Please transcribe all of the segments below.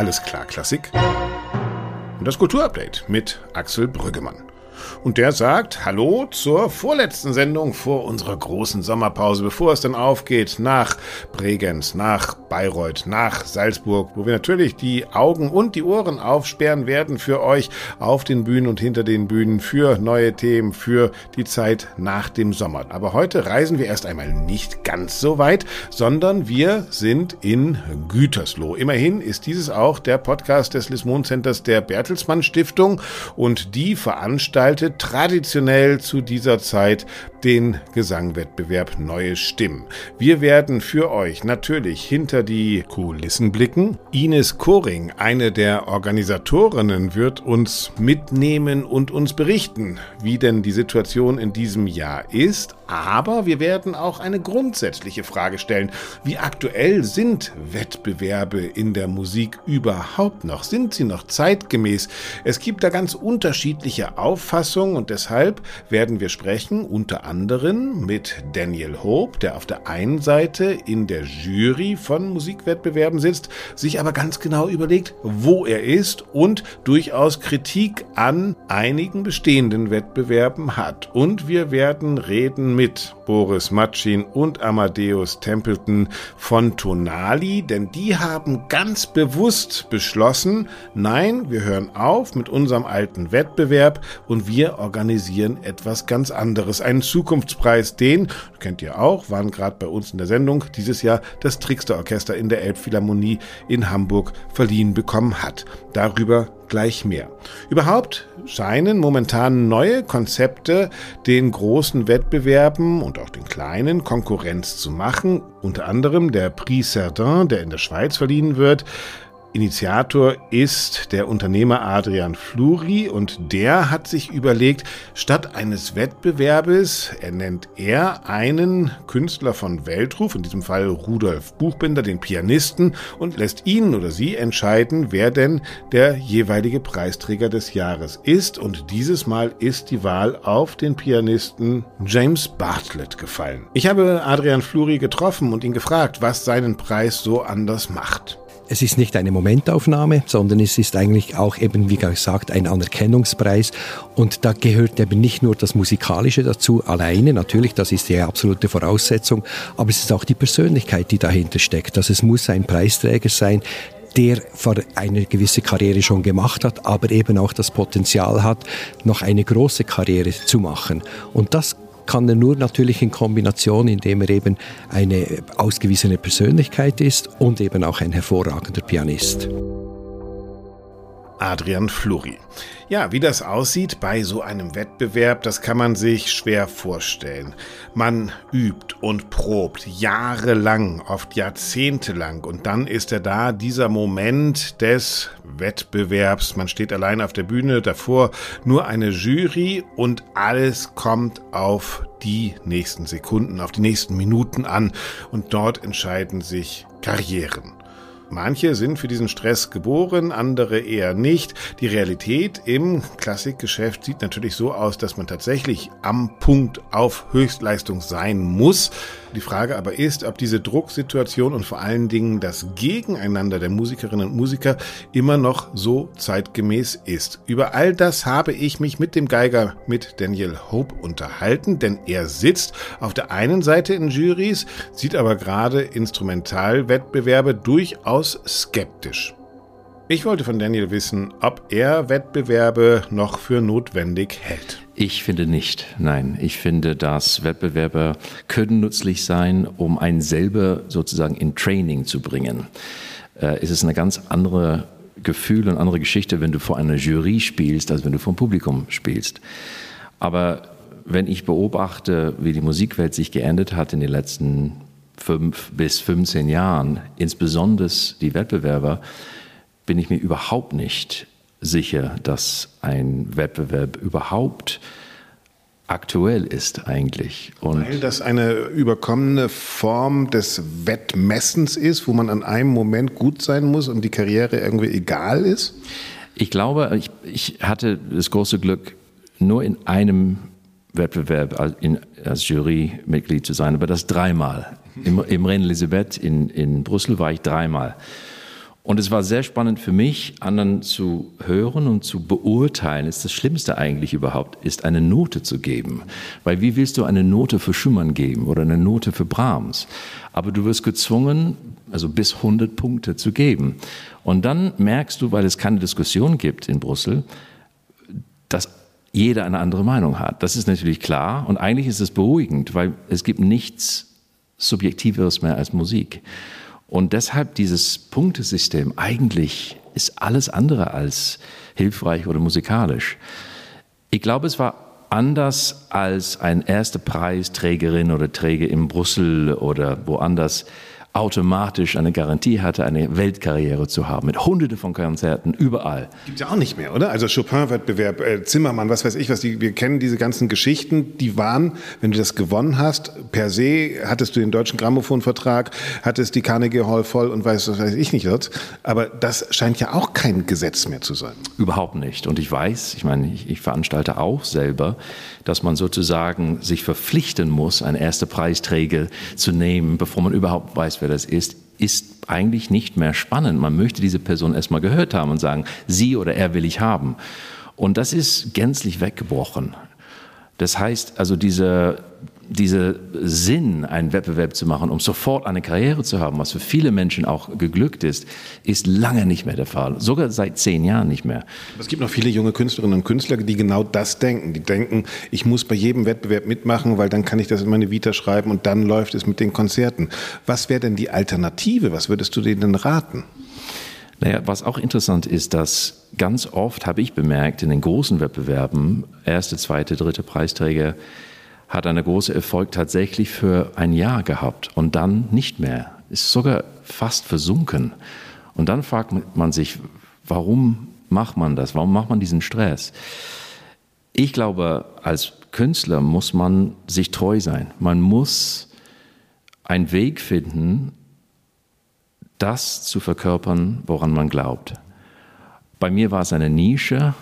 Alles klar Klassik und das Kulturupdate mit Axel Brüggemann. Und der sagt Hallo zur vorletzten Sendung vor unserer großen Sommerpause, bevor es dann aufgeht nach Bregenz, nach Bayreuth, nach Salzburg, wo wir natürlich die Augen und die Ohren aufsperren werden für euch auf den Bühnen und hinter den Bühnen für neue Themen, für die Zeit nach dem Sommer. Aber heute reisen wir erst einmal nicht ganz so weit, sondern wir sind in Gütersloh. Immerhin ist dieses auch der Podcast des Lismon Centers der Bertelsmann Stiftung und die veranstaltet traditionell zu dieser Zeit den Gesangwettbewerb Neue Stimmen. Wir werden für euch natürlich hinter die Kulissen blicken. Ines Koring, eine der Organisatorinnen, wird uns mitnehmen und uns berichten, wie denn die Situation in diesem Jahr ist. Aber wir werden auch eine grundsätzliche Frage stellen. Wie aktuell sind Wettbewerbe in der Musik überhaupt noch? Sind sie noch zeitgemäß? Es gibt da ganz unterschiedliche Auffassungen und deshalb werden wir sprechen unter anderem mit Daniel Hope, der auf der einen Seite in der Jury von Musikwettbewerben sitzt, sich aber ganz genau überlegt, wo er ist und durchaus Kritik an einigen bestehenden Wettbewerben hat. Und wir werden reden mit Boris Matschin und Amadeus Templeton von Tonali, denn die haben ganz bewusst beschlossen, nein, wir hören auf mit unserem alten Wettbewerb und wir organisieren etwas ganz anderes, einen Zukunftspreis, den, kennt ihr auch, waren gerade bei uns in der Sendung, dieses Jahr das Trickster-Orchester in der Elbphilharmonie in Hamburg verliehen bekommen hat. Darüber gleich mehr. Überhaupt scheinen momentan neue Konzepte den großen Wettbewerben und auch den kleinen Konkurrenz zu machen. Unter anderem der Prix Cerdin, der in der Schweiz verliehen wird, Initiator ist der Unternehmer Adrian Fluri und der hat sich überlegt, statt eines Wettbewerbes ernennt er einen Künstler von Weltruf, in diesem Fall Rudolf Buchbinder, den Pianisten, und lässt ihn oder sie entscheiden, wer denn der jeweilige Preisträger des Jahres ist. Und dieses Mal ist die Wahl auf den Pianisten James Bartlett gefallen. Ich habe Adrian Fluri getroffen und ihn gefragt, was seinen Preis so anders macht es ist nicht eine Momentaufnahme, sondern es ist eigentlich auch eben, wie gesagt, ein Anerkennungspreis. Und da gehört eben nicht nur das Musikalische dazu, alleine natürlich, das ist die absolute Voraussetzung, aber es ist auch die Persönlichkeit, die dahinter steckt. Also es muss ein Preisträger sein, der eine gewisse Karriere schon gemacht hat, aber eben auch das Potenzial hat, noch eine große Karriere zu machen. Und das kann er nur natürlich in Kombination, indem er eben eine ausgewiesene Persönlichkeit ist und eben auch ein hervorragender Pianist. Adrian Fluri. Ja, wie das aussieht bei so einem Wettbewerb, das kann man sich schwer vorstellen. Man übt und probt jahrelang, oft jahrzehntelang und dann ist er da, dieser Moment des Wettbewerbs. Man steht allein auf der Bühne, davor nur eine Jury und alles kommt auf die nächsten Sekunden, auf die nächsten Minuten an und dort entscheiden sich Karrieren. Manche sind für diesen Stress geboren, andere eher nicht. Die Realität im Klassikgeschäft sieht natürlich so aus, dass man tatsächlich am Punkt auf Höchstleistung sein muss. Die Frage aber ist, ob diese Drucksituation und vor allen Dingen das Gegeneinander der Musikerinnen und Musiker immer noch so zeitgemäß ist. Über all das habe ich mich mit dem Geiger, mit Daniel Hope unterhalten, denn er sitzt auf der einen Seite in Juries, sieht aber gerade Instrumentalwettbewerbe durchaus skeptisch. Ich wollte von Daniel wissen, ob er Wettbewerbe noch für notwendig hält. Ich finde nicht. Nein, ich finde, dass Wettbewerber können nützlich sein, um einen selber sozusagen in Training zu bringen. Äh, es ist eine ganz andere Gefühl und andere Geschichte, wenn du vor einer Jury spielst, als wenn du vor dem Publikum spielst. Aber wenn ich beobachte, wie die Musikwelt sich geändert hat in den letzten fünf bis 15 Jahren, insbesondere die Wettbewerber, bin ich mir überhaupt nicht sicher, dass ein Wettbewerb überhaupt aktuell ist eigentlich. Und Weil das eine überkommene Form des Wettmessens ist, wo man an einem Moment gut sein muss und die Karriere irgendwie egal ist? Ich glaube, ich, ich hatte das große Glück, nur in einem Wettbewerb als, in, als Jurymitglied zu sein, aber das dreimal. Im, im Rennen Elisabeth in, in Brüssel war ich dreimal. Und es war sehr spannend für mich, anderen zu hören und zu beurteilen. Ist das Schlimmste eigentlich überhaupt, ist eine Note zu geben. Weil wie willst du eine Note für Schumann geben oder eine Note für Brahms? Aber du wirst gezwungen, also bis 100 Punkte zu geben. Und dann merkst du, weil es keine Diskussion gibt in Brüssel, dass jeder eine andere Meinung hat. Das ist natürlich klar und eigentlich ist es beruhigend, weil es gibt nichts Subjektiveres mehr als Musik. Und deshalb dieses Punktesystem eigentlich ist alles andere als hilfreich oder musikalisch. Ich glaube, es war anders als ein erster Preisträgerin oder Träger in Brüssel oder woanders automatisch eine Garantie hatte, eine Weltkarriere zu haben, mit hunderte von Konzerten überall. Gibt ja auch nicht mehr, oder? Also Chopin-Wettbewerb, äh, Zimmermann, was weiß ich was, die, wir kennen diese ganzen Geschichten, die waren, wenn du das gewonnen hast, per se hattest du den deutschen Grammophonvertrag, hattest die Carnegie Hall voll und weiß, was weiß ich nicht was. Aber das scheint ja auch kein Gesetz mehr zu sein. Überhaupt nicht. Und ich weiß, ich meine, ich, ich veranstalte auch selber, dass man sozusagen sich verpflichten muss, einen ersten Preisträger zu nehmen, bevor man überhaupt weiß, wer das ist, ist eigentlich nicht mehr spannend. Man möchte diese Person erstmal gehört haben und sagen, sie oder er will ich haben. Und das ist gänzlich weggebrochen. Das heißt also, diese, dieser Sinn, einen Wettbewerb zu machen, um sofort eine Karriere zu haben, was für viele Menschen auch geglückt ist, ist lange nicht mehr der Fall. Sogar seit zehn Jahren nicht mehr. Es gibt noch viele junge Künstlerinnen und Künstler, die genau das denken. Die denken, ich muss bei jedem Wettbewerb mitmachen, weil dann kann ich das in meine Vita schreiben und dann läuft es mit den Konzerten. Was wäre denn die Alternative? Was würdest du denen raten? Naja, was auch interessant ist, dass ganz oft habe ich bemerkt, in den großen Wettbewerben, erste, zweite, dritte Preisträger, hat einen großen Erfolg tatsächlich für ein Jahr gehabt und dann nicht mehr. Ist sogar fast versunken. Und dann fragt man sich, warum macht man das? Warum macht man diesen Stress? Ich glaube, als Künstler muss man sich treu sein. Man muss einen Weg finden, das zu verkörpern, woran man glaubt. Bei mir war es eine Nische,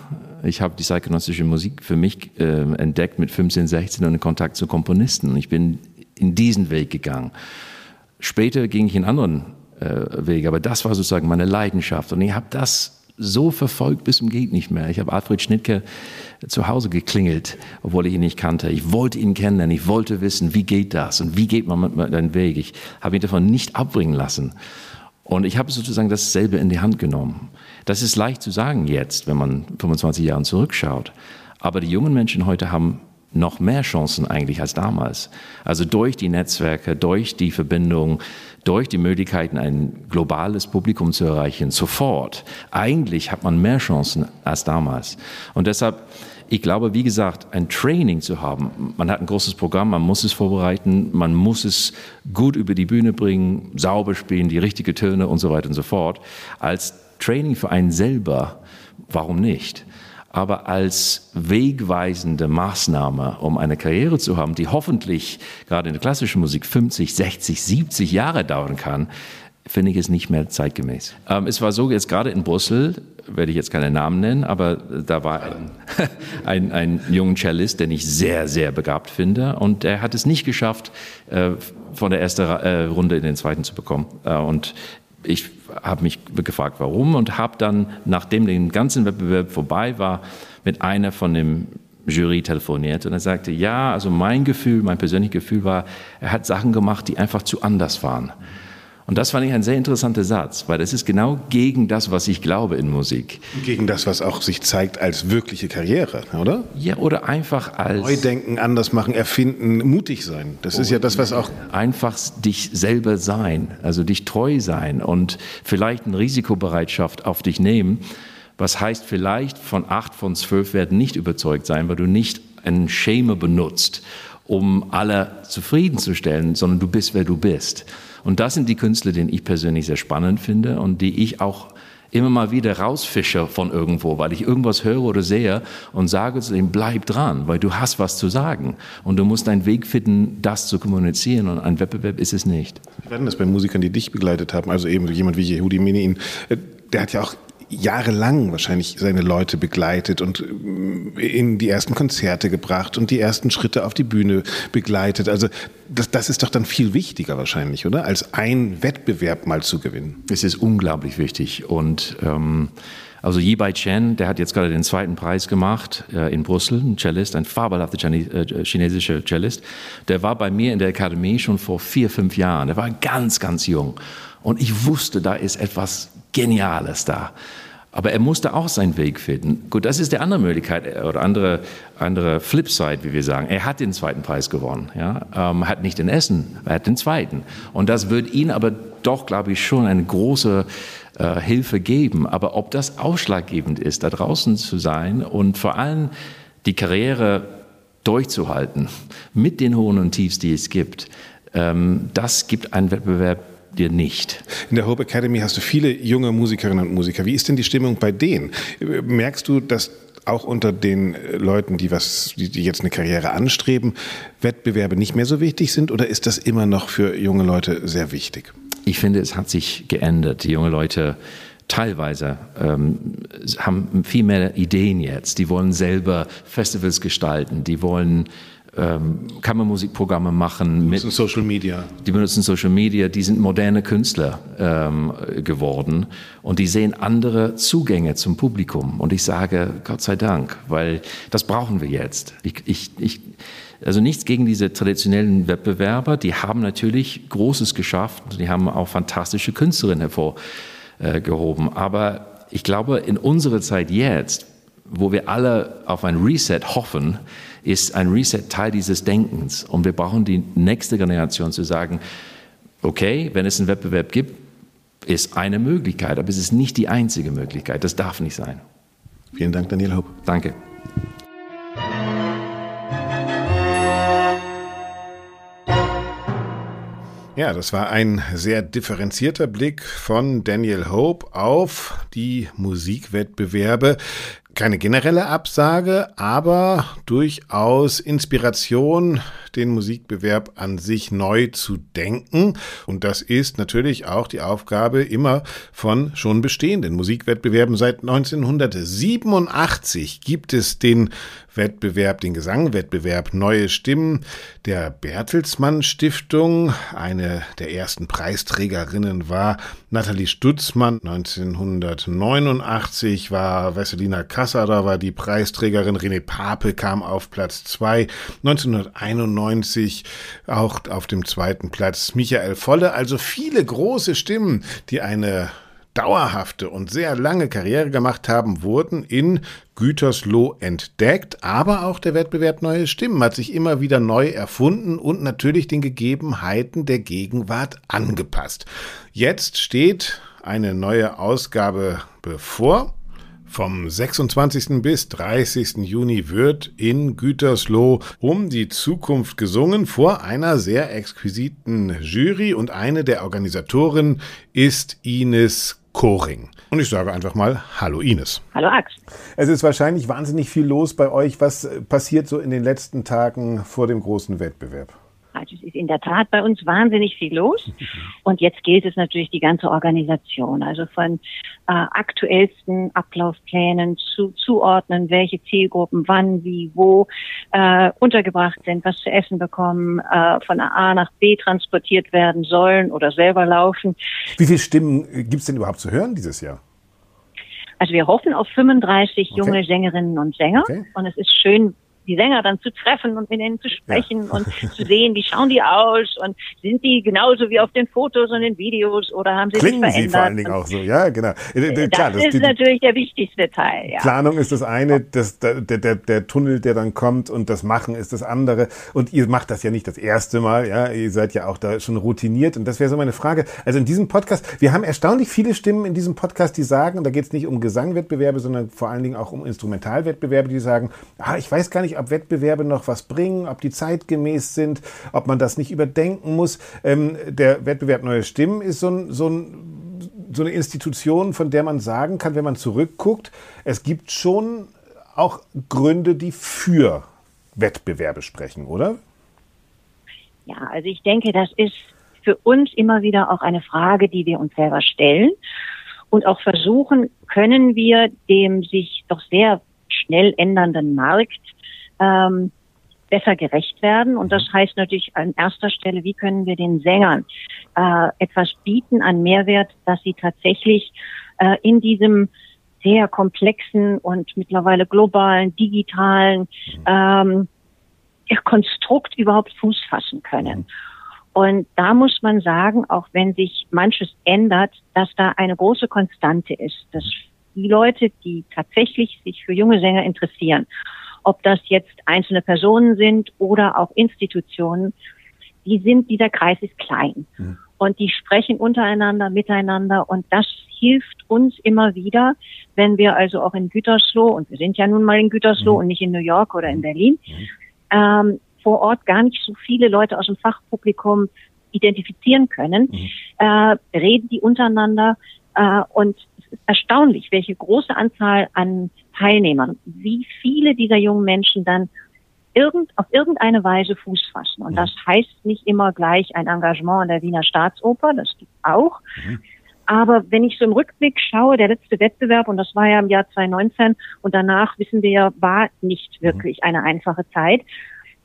ich habe die zeitgenössische Musik für mich äh, entdeckt mit 15, 16 und in Kontakt zu Komponisten. Ich bin in diesen Weg gegangen. Später ging ich in anderen äh, Wege, aber das war sozusagen meine Leidenschaft. Und ich habe das so verfolgt bis zum geht nicht mehr. Ich habe Alfred Schnittke zu Hause geklingelt, obwohl ich ihn nicht kannte. Ich wollte ihn kennen, ich wollte wissen, wie geht das und wie geht man mit seinen Weg. Ich habe ihn davon nicht abbringen lassen. Und ich habe sozusagen dasselbe in die Hand genommen. Das ist leicht zu sagen jetzt, wenn man 25 Jahre zurückschaut. Aber die jungen Menschen heute haben noch mehr Chancen eigentlich als damals. Also durch die Netzwerke, durch die Verbindung, durch die Möglichkeiten, ein globales Publikum zu erreichen, sofort. Eigentlich hat man mehr Chancen als damals. Und deshalb, ich glaube, wie gesagt, ein Training zu haben. Man hat ein großes Programm, man muss es vorbereiten, man muss es gut über die Bühne bringen, sauber spielen, die richtigen Töne und so weiter und so fort. Als Training für einen selber, warum nicht? Aber als wegweisende Maßnahme, um eine Karriere zu haben, die hoffentlich gerade in der klassischen Musik 50, 60, 70 Jahre dauern kann, finde ich es nicht mehr zeitgemäß. Ähm, es war so, jetzt gerade in Brüssel, werde ich jetzt keine Namen nennen, aber da war ein, ein, ein junger Cellist, den ich sehr, sehr begabt finde. Und er hat es nicht geschafft, äh, von der ersten äh, Runde in den zweiten zu bekommen. Äh, und ich habe mich gefragt, warum und habe dann, nachdem der ganze Wettbewerb vorbei war, mit einer von dem Jury telefoniert und er sagte, ja, also mein Gefühl, mein persönliches Gefühl war, er hat Sachen gemacht, die einfach zu anders waren. Und das fand ich ein sehr interessanter Satz, weil das ist genau gegen das, was ich glaube in Musik. Gegen das, was auch sich zeigt als wirkliche Karriere, oder? Ja, oder einfach als... Neu denken, anders machen, erfinden, mutig sein. Das ist ja das, was auch... Einfach dich selber sein, also dich treu sein und vielleicht eine Risikobereitschaft auf dich nehmen. Was heißt vielleicht von acht von zwölf werden nicht überzeugt sein, weil du nicht einen Schema benutzt, um alle zufriedenzustellen, sondern du bist, wer du bist. Und das sind die Künstler, die ich persönlich sehr spannend finde und die ich auch immer mal wieder rausfische von irgendwo, weil ich irgendwas höre oder sehe und sage zu dem, bleib dran, weil du hast was zu sagen. Und du musst einen Weg finden, das zu kommunizieren. Und ein Wettbewerb ist es nicht. Wir hatten das bei Musikern, die dich begleitet haben, also eben jemand wie Yehudi Menuhin, äh, der hat ja auch jahrelang wahrscheinlich seine Leute begleitet und äh, in die ersten Konzerte gebracht und die ersten Schritte auf die Bühne begleitet. Also das, das ist doch dann viel wichtiger wahrscheinlich, oder? Als ein Wettbewerb mal zu gewinnen. Es ist unglaublich wichtig und ähm also Yi Bai Chen, der hat jetzt gerade den zweiten Preis gemacht äh, in Brüssel, ein Cellist, ein fabelhafter äh, chinesischer Cellist. Der war bei mir in der Akademie schon vor vier, fünf Jahren. Der war ganz, ganz jung. Und ich wusste, da ist etwas Geniales da. Aber er musste auch seinen Weg finden. Gut, das ist die andere Möglichkeit äh, oder andere, andere Flipside, wie wir sagen. Er hat den zweiten Preis gewonnen. Ja? Ähm, hat nicht den Essen, er hat den zweiten. Und das wird ihn aber doch, glaube ich, schon eine große äh, Hilfe geben. Aber ob das ausschlaggebend ist, da draußen zu sein und vor allem die Karriere durchzuhalten mit den Hohen und Tiefs, die es gibt, ähm, das gibt einen Wettbewerb dir nicht. In der Hope Academy hast du viele junge Musikerinnen und Musiker. Wie ist denn die Stimmung bei denen? Merkst du, dass auch unter den Leuten, die was, die jetzt eine Karriere anstreben, Wettbewerbe nicht mehr so wichtig sind oder ist das immer noch für junge Leute sehr wichtig? Ich finde, es hat sich geändert. Die junge Leute teilweise ähm, haben viel mehr Ideen jetzt. Die wollen selber Festivals gestalten, die wollen ähm, Kammermusikprogramme machen. Die benutzen Social Media. Die benutzen Social Media, die sind moderne Künstler ähm, geworden und die sehen andere Zugänge zum Publikum. Und ich sage, Gott sei Dank, weil das brauchen wir jetzt. Ich, ich, ich, also nichts gegen diese traditionellen Wettbewerber, die haben natürlich Großes geschafft, die haben auch fantastische Künstlerinnen hervorgehoben. Aber ich glaube, in unserer Zeit jetzt, wo wir alle auf ein Reset hoffen, ist ein Reset Teil dieses Denkens. Und wir brauchen die nächste Generation zu sagen, okay, wenn es einen Wettbewerb gibt, ist eine Möglichkeit, aber es ist nicht die einzige Möglichkeit. Das darf nicht sein. Vielen Dank, Daniel Hope. Danke. Ja, das war ein sehr differenzierter Blick von Daniel Hope auf die Musikwettbewerbe keine generelle Absage, aber durchaus Inspiration, den Musikbewerb an sich neu zu denken. Und das ist natürlich auch die Aufgabe immer von schon bestehenden Musikwettbewerben. Seit 1987 gibt es den Wettbewerb, den Gesangwettbewerb Neue Stimmen der Bertelsmann Stiftung. Eine der ersten Preisträgerinnen war Nathalie Stutzmann. 1989 war Vesselina Kassada war die Preisträgerin. René Pape kam auf Platz zwei. 1991 auch auf dem zweiten Platz Michael Volle. Also viele große Stimmen, die eine dauerhafte und sehr lange Karriere gemacht haben, wurden in Gütersloh entdeckt. Aber auch der Wettbewerb Neue Stimmen hat sich immer wieder neu erfunden und natürlich den Gegebenheiten der Gegenwart angepasst. Jetzt steht eine neue Ausgabe bevor. Vom 26. bis 30. Juni wird in Gütersloh um die Zukunft gesungen vor einer sehr exquisiten Jury und eine der Organisatoren ist Ines Koring. Und ich sage einfach mal Hallo Ines. Hallo Ax. Es ist wahrscheinlich wahnsinnig viel los bei euch. Was passiert so in den letzten Tagen vor dem großen Wettbewerb? Also es ist in der Tat bei uns wahnsinnig viel los. Und jetzt gilt es natürlich die ganze Organisation, also von äh, aktuellsten Ablaufplänen zu zuordnen, welche Zielgruppen wann, wie, wo äh, untergebracht sind, was zu essen bekommen, äh, von A nach B transportiert werden sollen oder selber laufen. Wie viele Stimmen gibt es denn überhaupt zu hören dieses Jahr? Also wir hoffen auf 35 okay. junge Sängerinnen und Sänger. Okay. Und es ist schön, die Sänger dann zu treffen und mit ihnen zu sprechen ja. und zu sehen, wie schauen die aus und sind die genauso wie auf den Fotos und den Videos oder haben sie Klingen sich verändert? sie vor allen Dingen auch so, ja, genau. Äh, äh, das, Klar, das ist die, natürlich der wichtigste Teil. Ja. Planung ist das eine, das, der, der, der Tunnel, der dann kommt und das Machen ist das andere. Und ihr macht das ja nicht das erste Mal, ja, ihr seid ja auch da schon routiniert und das wäre so meine Frage. Also in diesem Podcast, wir haben erstaunlich viele Stimmen in diesem Podcast, die sagen, da geht es nicht um Gesangwettbewerbe, sondern vor allen Dingen auch um Instrumentalwettbewerbe, die sagen, ah, ich weiß gar nicht, ob Wettbewerbe noch was bringen, ob die zeitgemäß sind, ob man das nicht überdenken muss. Ähm, der Wettbewerb Neue Stimmen ist so, ein, so, ein, so eine Institution, von der man sagen kann, wenn man zurückguckt, es gibt schon auch Gründe, die für Wettbewerbe sprechen, oder? Ja, also ich denke, das ist für uns immer wieder auch eine Frage, die wir uns selber stellen und auch versuchen, können wir dem sich doch sehr schnell ändernden Markt ähm, besser gerecht werden. Und das heißt natürlich an erster Stelle, wie können wir den Sängern äh, etwas bieten an Mehrwert, dass sie tatsächlich äh, in diesem sehr komplexen und mittlerweile globalen, digitalen ähm, Konstrukt überhaupt Fuß fassen können. Und da muss man sagen, auch wenn sich manches ändert, dass da eine große Konstante ist, dass die Leute, die tatsächlich sich für junge Sänger interessieren, ob das jetzt einzelne Personen sind oder auch Institutionen, die sind, dieser Kreis ist klein. Mhm. Und die sprechen untereinander, miteinander. Und das hilft uns immer wieder, wenn wir also auch in Gütersloh, und wir sind ja nun mal in Gütersloh mhm. und nicht in New York oder in mhm. Berlin, mhm. ähm, vor Ort gar nicht so viele Leute aus dem Fachpublikum identifizieren können, mhm. äh, reden die untereinander. Äh, und es ist erstaunlich, welche große Anzahl an Teilnehmern, wie viele dieser jungen Menschen dann irgend, auf irgendeine Weise Fuß fassen. Und das heißt nicht immer gleich ein Engagement an der Wiener Staatsoper, das gibt auch. Mhm. Aber wenn ich so im Rückblick schaue, der letzte Wettbewerb, und das war ja im Jahr 2019, und danach wissen wir ja, war nicht wirklich eine einfache Zeit,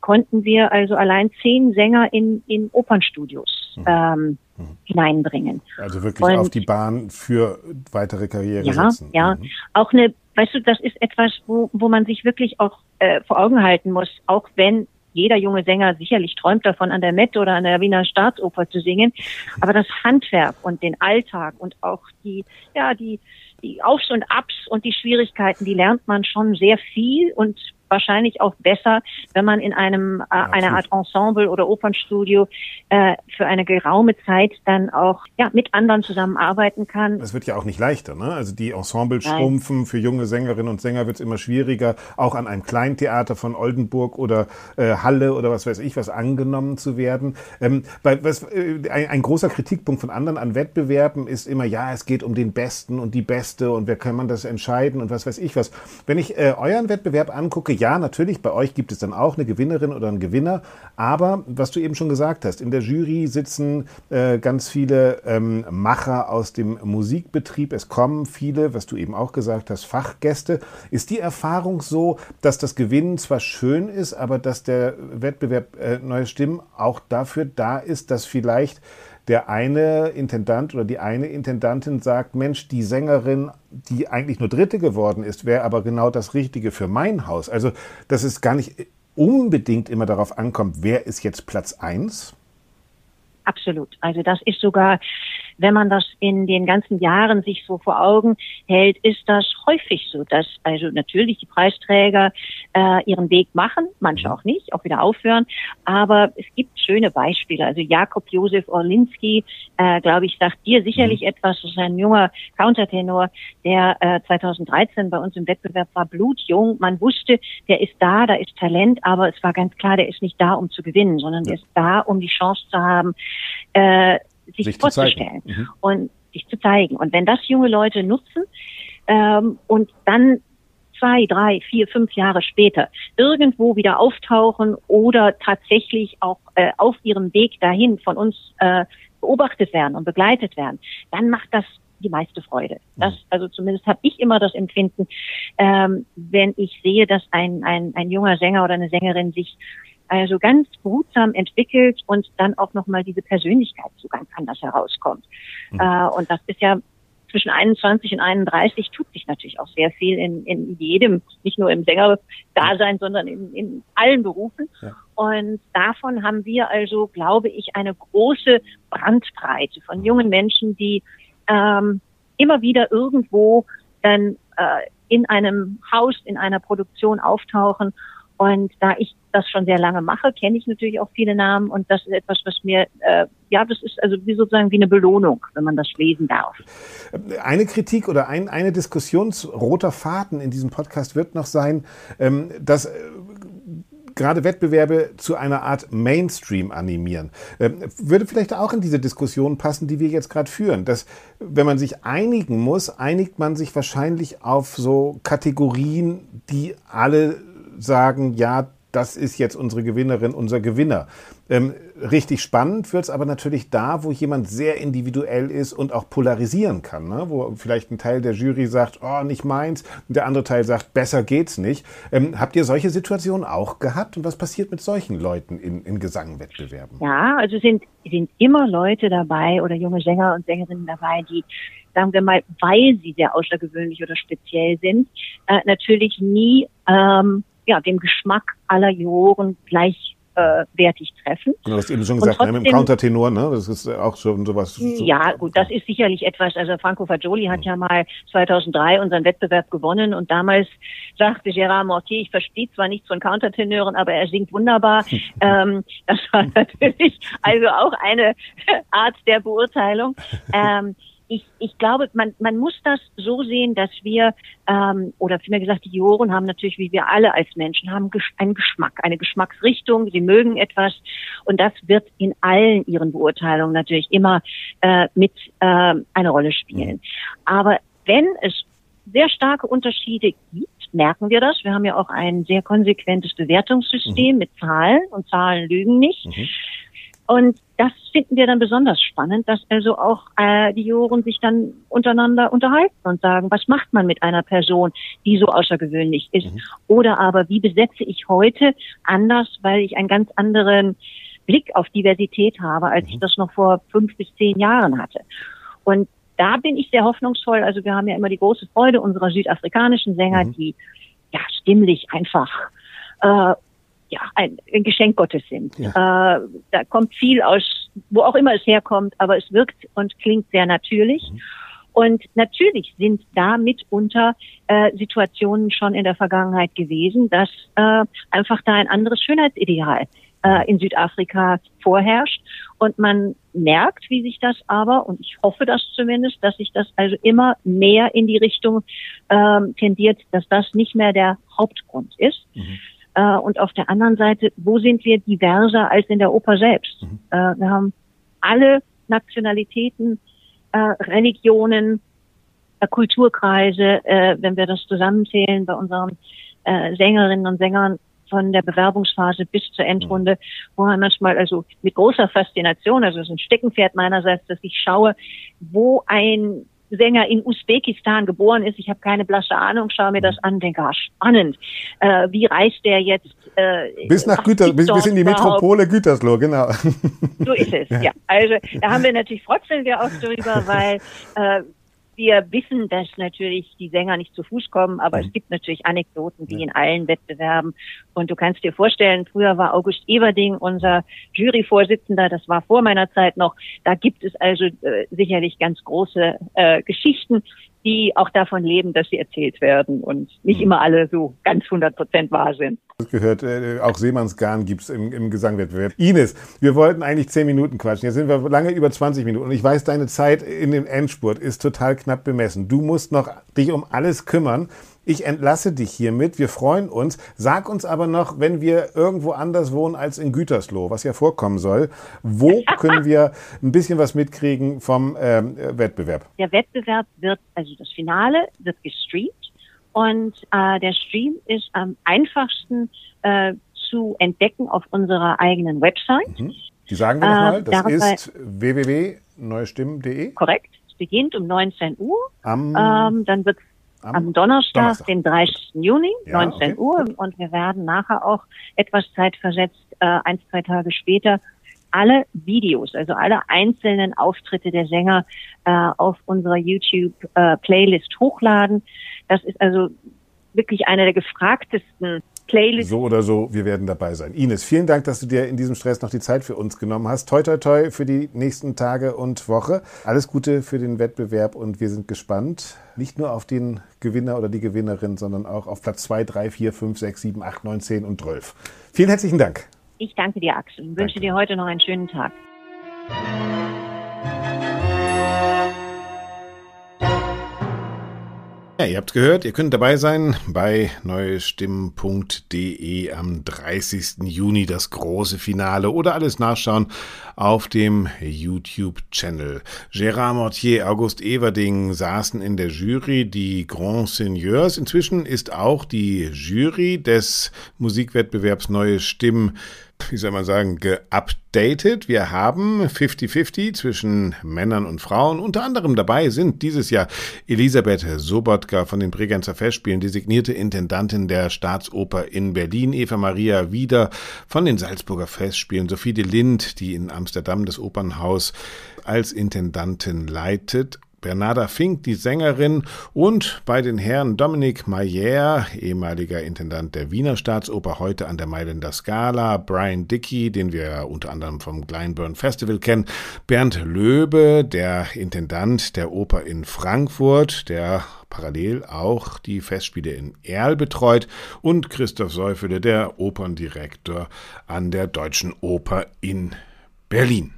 konnten wir also allein zehn Sänger in, in Opernstudios mhm. ähm, mhm. hineinbringen. Also wirklich und, auf die Bahn für weitere Karriere ja, setzen. Ja, mhm. auch eine weißt du, das ist etwas, wo, wo man sich wirklich auch äh, vor Augen halten muss, auch wenn jeder junge Sänger sicherlich träumt davon, an der Met oder an der Wiener Staatsoper zu singen. Aber das Handwerk und den Alltag und auch die, ja, die, die Aufs und Abs und die Schwierigkeiten, die lernt man schon sehr viel und wahrscheinlich auch besser, wenn man in einem äh, einer Art Ensemble oder Opernstudio äh, für eine geraume Zeit dann auch ja mit anderen zusammenarbeiten kann. Es wird ja auch nicht leichter, ne? Also die Ensemble schrumpfen, für junge Sängerinnen und Sänger wird es immer schwieriger, auch an einem Kleintheater von Oldenburg oder äh, Halle oder was weiß ich was angenommen zu werden. Ähm, bei, was, äh, ein, ein großer Kritikpunkt von anderen an Wettbewerben ist immer, ja, es geht um den Besten und die Beste und wer kann man das entscheiden und was weiß ich was. Wenn ich äh, euren Wettbewerb angucke, ja, natürlich, bei euch gibt es dann auch eine Gewinnerin oder einen Gewinner. Aber was du eben schon gesagt hast, in der Jury sitzen äh, ganz viele ähm, Macher aus dem Musikbetrieb. Es kommen viele, was du eben auch gesagt hast, Fachgäste. Ist die Erfahrung so, dass das Gewinnen zwar schön ist, aber dass der Wettbewerb äh, Neue Stimmen auch dafür da ist, dass vielleicht der eine Intendant oder die eine Intendantin sagt, Mensch, die Sängerin, die eigentlich nur Dritte geworden ist, wäre aber genau das Richtige für mein Haus. Also, dass es gar nicht unbedingt immer darauf ankommt, wer ist jetzt Platz eins? Absolut. Also das ist sogar wenn man das in den ganzen Jahren sich so vor Augen hält, ist das häufig so, dass also natürlich die Preisträger äh, ihren Weg machen, manche auch nicht, auch wieder aufhören. Aber es gibt schöne Beispiele. Also Jakob Josef Orlinski, äh, glaube ich, sagt dir sicherlich mhm. etwas. Das ist ein junger Countertenor, der äh, 2013 bei uns im Wettbewerb war, blutjung. Man wusste, der ist da, da ist Talent, aber es war ganz klar, der ist nicht da, um zu gewinnen, sondern ja. der ist da, um die Chance zu haben, äh, sich, sich vorzustellen mhm. und sich zu zeigen. Und wenn das junge Leute nutzen ähm, und dann zwei, drei, vier, fünf Jahre später irgendwo wieder auftauchen oder tatsächlich auch äh, auf ihrem Weg dahin von uns äh, beobachtet werden und begleitet werden, dann macht das die meiste Freude. Das, mhm. also zumindest habe ich immer das Empfinden, ähm, wenn ich sehe, dass ein, ein, ein junger Sänger oder eine Sängerin sich also ganz behutsam entwickelt und dann auch nochmal diese Persönlichkeit so ganz anders herauskommt. Mhm. Äh, und das ist ja zwischen 21 und 31 tut sich natürlich auch sehr viel in, in jedem, nicht nur im Sängerdasein, sondern in, in allen Berufen. Ja. Und davon haben wir also, glaube ich, eine große Brandbreite von jungen Menschen, die ähm, immer wieder irgendwo dann äh, in einem Haus, in einer Produktion auftauchen und da ich das schon sehr lange mache, kenne ich natürlich auch viele Namen und das ist etwas, was mir, äh, ja, das ist also wie sozusagen wie eine Belohnung, wenn man das lesen darf. Eine Kritik oder ein, eine Diskussionsroter Faden in diesem Podcast wird noch sein, ähm, dass äh, gerade Wettbewerbe zu einer Art Mainstream animieren. Ähm, würde vielleicht auch in diese Diskussion passen, die wir jetzt gerade führen. Dass, wenn man sich einigen muss, einigt man sich wahrscheinlich auf so Kategorien, die alle sagen, ja, das ist jetzt unsere Gewinnerin, unser Gewinner. Ähm, richtig spannend wird es aber natürlich da, wo jemand sehr individuell ist und auch polarisieren kann, ne? wo vielleicht ein Teil der Jury sagt, oh, nicht meins, und der andere Teil sagt, besser geht's nicht. Ähm, habt ihr solche Situationen auch gehabt und was passiert mit solchen Leuten in, in Gesangwettbewerben? Ja, also sind, sind immer Leute dabei oder junge Sänger und Sängerinnen dabei, die sagen wir mal, weil sie sehr außergewöhnlich oder speziell sind, äh, natürlich nie ähm, ja, dem Geschmack aller Juroren gleich äh, wertig treffen. Du hast eben schon gesagt, trotzdem, ne, mit dem Countertenor, ne? Das ist auch schon sowas. So ja, gut, das ist sicherlich etwas. Also Franco Fagioli hat ja mal 2003 unseren Wettbewerb gewonnen und damals sagte Gérard Mortier, ich verstehe zwar nichts von Countertenoren, aber er singt wunderbar. ähm, das war natürlich also auch eine Art der Beurteilung. Ähm, ich, ich glaube, man, man muss das so sehen, dass wir, ähm, oder vielmehr gesagt, die Juroren haben natürlich, wie wir alle als Menschen, haben einen Geschmack, eine Geschmacksrichtung, sie mögen etwas und das wird in allen ihren Beurteilungen natürlich immer äh, mit äh, eine Rolle spielen. Aber wenn es sehr starke Unterschiede gibt, merken wir das. Wir haben ja auch ein sehr konsequentes Bewertungssystem mhm. mit Zahlen und Zahlen lügen nicht. Mhm. Und das finden wir dann besonders spannend, dass also auch äh, die Juroren sich dann untereinander unterhalten und sagen, was macht man mit einer Person, die so außergewöhnlich ist? Mhm. Oder aber wie besetze ich heute anders, weil ich einen ganz anderen Blick auf Diversität habe, als mhm. ich das noch vor fünf bis zehn Jahren hatte. Und da bin ich sehr hoffnungsvoll. Also wir haben ja immer die große Freude unserer südafrikanischen Sänger, mhm. die ja stimmlich einfach äh, ja, ein, ein Geschenk Gottes sind. Ja. Äh, da kommt viel aus, wo auch immer es herkommt, aber es wirkt und klingt sehr natürlich. Mhm. Und natürlich sind da mitunter äh, Situationen schon in der Vergangenheit gewesen, dass äh, einfach da ein anderes Schönheitsideal äh, in Südafrika vorherrscht. Und man merkt, wie sich das aber, und ich hoffe das zumindest, dass sich das also immer mehr in die Richtung ähm, tendiert, dass das nicht mehr der Hauptgrund ist. Mhm. Äh, und auf der anderen Seite, wo sind wir diverser als in der Oper selbst? Mhm. Äh, wir haben alle Nationalitäten, äh, Religionen, äh, Kulturkreise, äh, wenn wir das zusammenzählen bei unseren äh, Sängerinnen und Sängern von der Bewerbungsphase bis zur Endrunde, mhm. wo man manchmal also mit großer Faszination, also es ist ein Steckenpferd meinerseits, dass ich schaue, wo ein Sänger in Usbekistan geboren ist. Ich habe keine blasse Ahnung, schaue mir das an, denke, ah, spannend. Äh, wie reist der jetzt? Äh, bis nach Güter, bis, bis in die Metropole Gütersloh, genau. So ist es, ja. Also da haben wir natürlich frotzeln wir auch drüber, weil äh, wir wissen, dass natürlich die Sänger nicht zu Fuß kommen, aber mhm. es gibt natürlich Anekdoten wie ja. in allen Wettbewerben. Und du kannst dir vorstellen, früher war August Everding unser Juryvorsitzender, das war vor meiner Zeit noch. Da gibt es also äh, sicherlich ganz große äh, Geschichten, die auch davon leben, dass sie erzählt werden und nicht mhm. immer alle so ganz 100 Prozent wahr sind. Das gehört, äh, auch Seemannsgarn gibt's im, im Gesangwettbewerb. Ines, wir wollten eigentlich 10 Minuten quatschen. Jetzt sind wir lange über 20 Minuten. Und ich weiß, deine Zeit in dem Endspurt ist total knapp bemessen. Du musst noch dich um alles kümmern. Ich entlasse dich hiermit. Wir freuen uns. Sag uns aber noch, wenn wir irgendwo anders wohnen als in Gütersloh, was ja vorkommen soll, wo können wir ein bisschen was mitkriegen vom ähm, Wettbewerb? Der Wettbewerb wird, also das Finale wird gestreamt und äh, der Stream ist am einfachsten äh, zu entdecken auf unserer eigenen Website. Mhm. Die sagen wir nochmal, das äh, ist www.neustimmen.de. Korrekt. Es beginnt um 19 Uhr. Am, ähm, dann wird am, am Donnerstag, Donnerstag, den 30. Juni, ja, 19 okay. Uhr. Und wir werden nachher auch etwas Zeit versetzt, äh, ein, zwei Tage später, alle Videos, also alle einzelnen Auftritte der Sänger äh, auf unserer YouTube-Playlist äh, hochladen. Das ist also wirklich eine der gefragtesten Playlist. So oder so, wir werden dabei sein. Ines, vielen Dank, dass du dir in diesem Stress noch die Zeit für uns genommen hast. Toi, toi, toi für die nächsten Tage und Woche. Alles Gute für den Wettbewerb und wir sind gespannt. Nicht nur auf den Gewinner oder die Gewinnerin, sondern auch auf Platz 2, 3, 4, 5, 6, 7, 8, 9, 10 und 12. Vielen herzlichen Dank. Ich danke dir, Axel, und wünsche dir heute noch einen schönen Tag. Ja, ihr habt gehört, ihr könnt dabei sein bei neustimmen.de am 30. Juni das große Finale oder alles nachschauen auf dem YouTube-Channel. Gérard Mortier, August Everding saßen in der Jury, die Grand Seigneurs. Inzwischen ist auch die Jury des Musikwettbewerbs Neue Stimmen wie soll man sagen, geupdatet. Wir haben 50-50 zwischen Männern und Frauen. Unter anderem dabei sind dieses Jahr Elisabeth Sobotka von den Bregenzer Festspielen, designierte Intendantin der Staatsoper in Berlin, Eva Maria Wieder von den Salzburger Festspielen, Sophie de Lind, die in Amsterdam das Opernhaus als Intendantin leitet Bernarda Fink, die Sängerin, und bei den Herren Dominique Mayer, ehemaliger Intendant der Wiener Staatsoper, heute an der Mailänder Scala, Brian Dickey, den wir unter anderem vom Glenburn Festival kennen, Bernd Löbe, der Intendant der Oper in Frankfurt, der parallel auch die Festspiele in Erl betreut. Und Christoph Seufele, der Operndirektor an der Deutschen Oper in Berlin.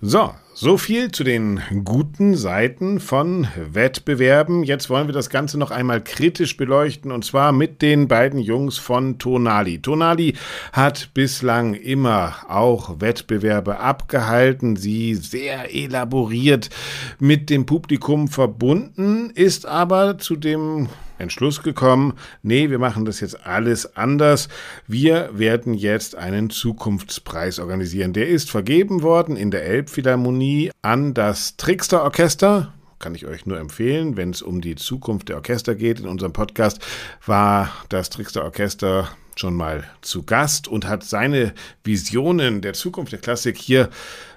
So, so viel zu den guten Seiten von Wettbewerben. Jetzt wollen wir das Ganze noch einmal kritisch beleuchten und zwar mit den beiden Jungs von Tonali. Tonali hat bislang immer auch Wettbewerbe abgehalten, sie sehr elaboriert mit dem Publikum verbunden, ist aber zu dem Entschluss gekommen, nee, wir machen das jetzt alles anders. Wir werden jetzt einen Zukunftspreis organisieren. Der ist vergeben worden in der Elbphilharmonie an das Trickster Orchester kann ich euch nur empfehlen, wenn es um die Zukunft der Orchester geht. In unserem Podcast war das Trickster Orchester schon mal zu Gast und hat seine Visionen der Zukunft der Klassik hier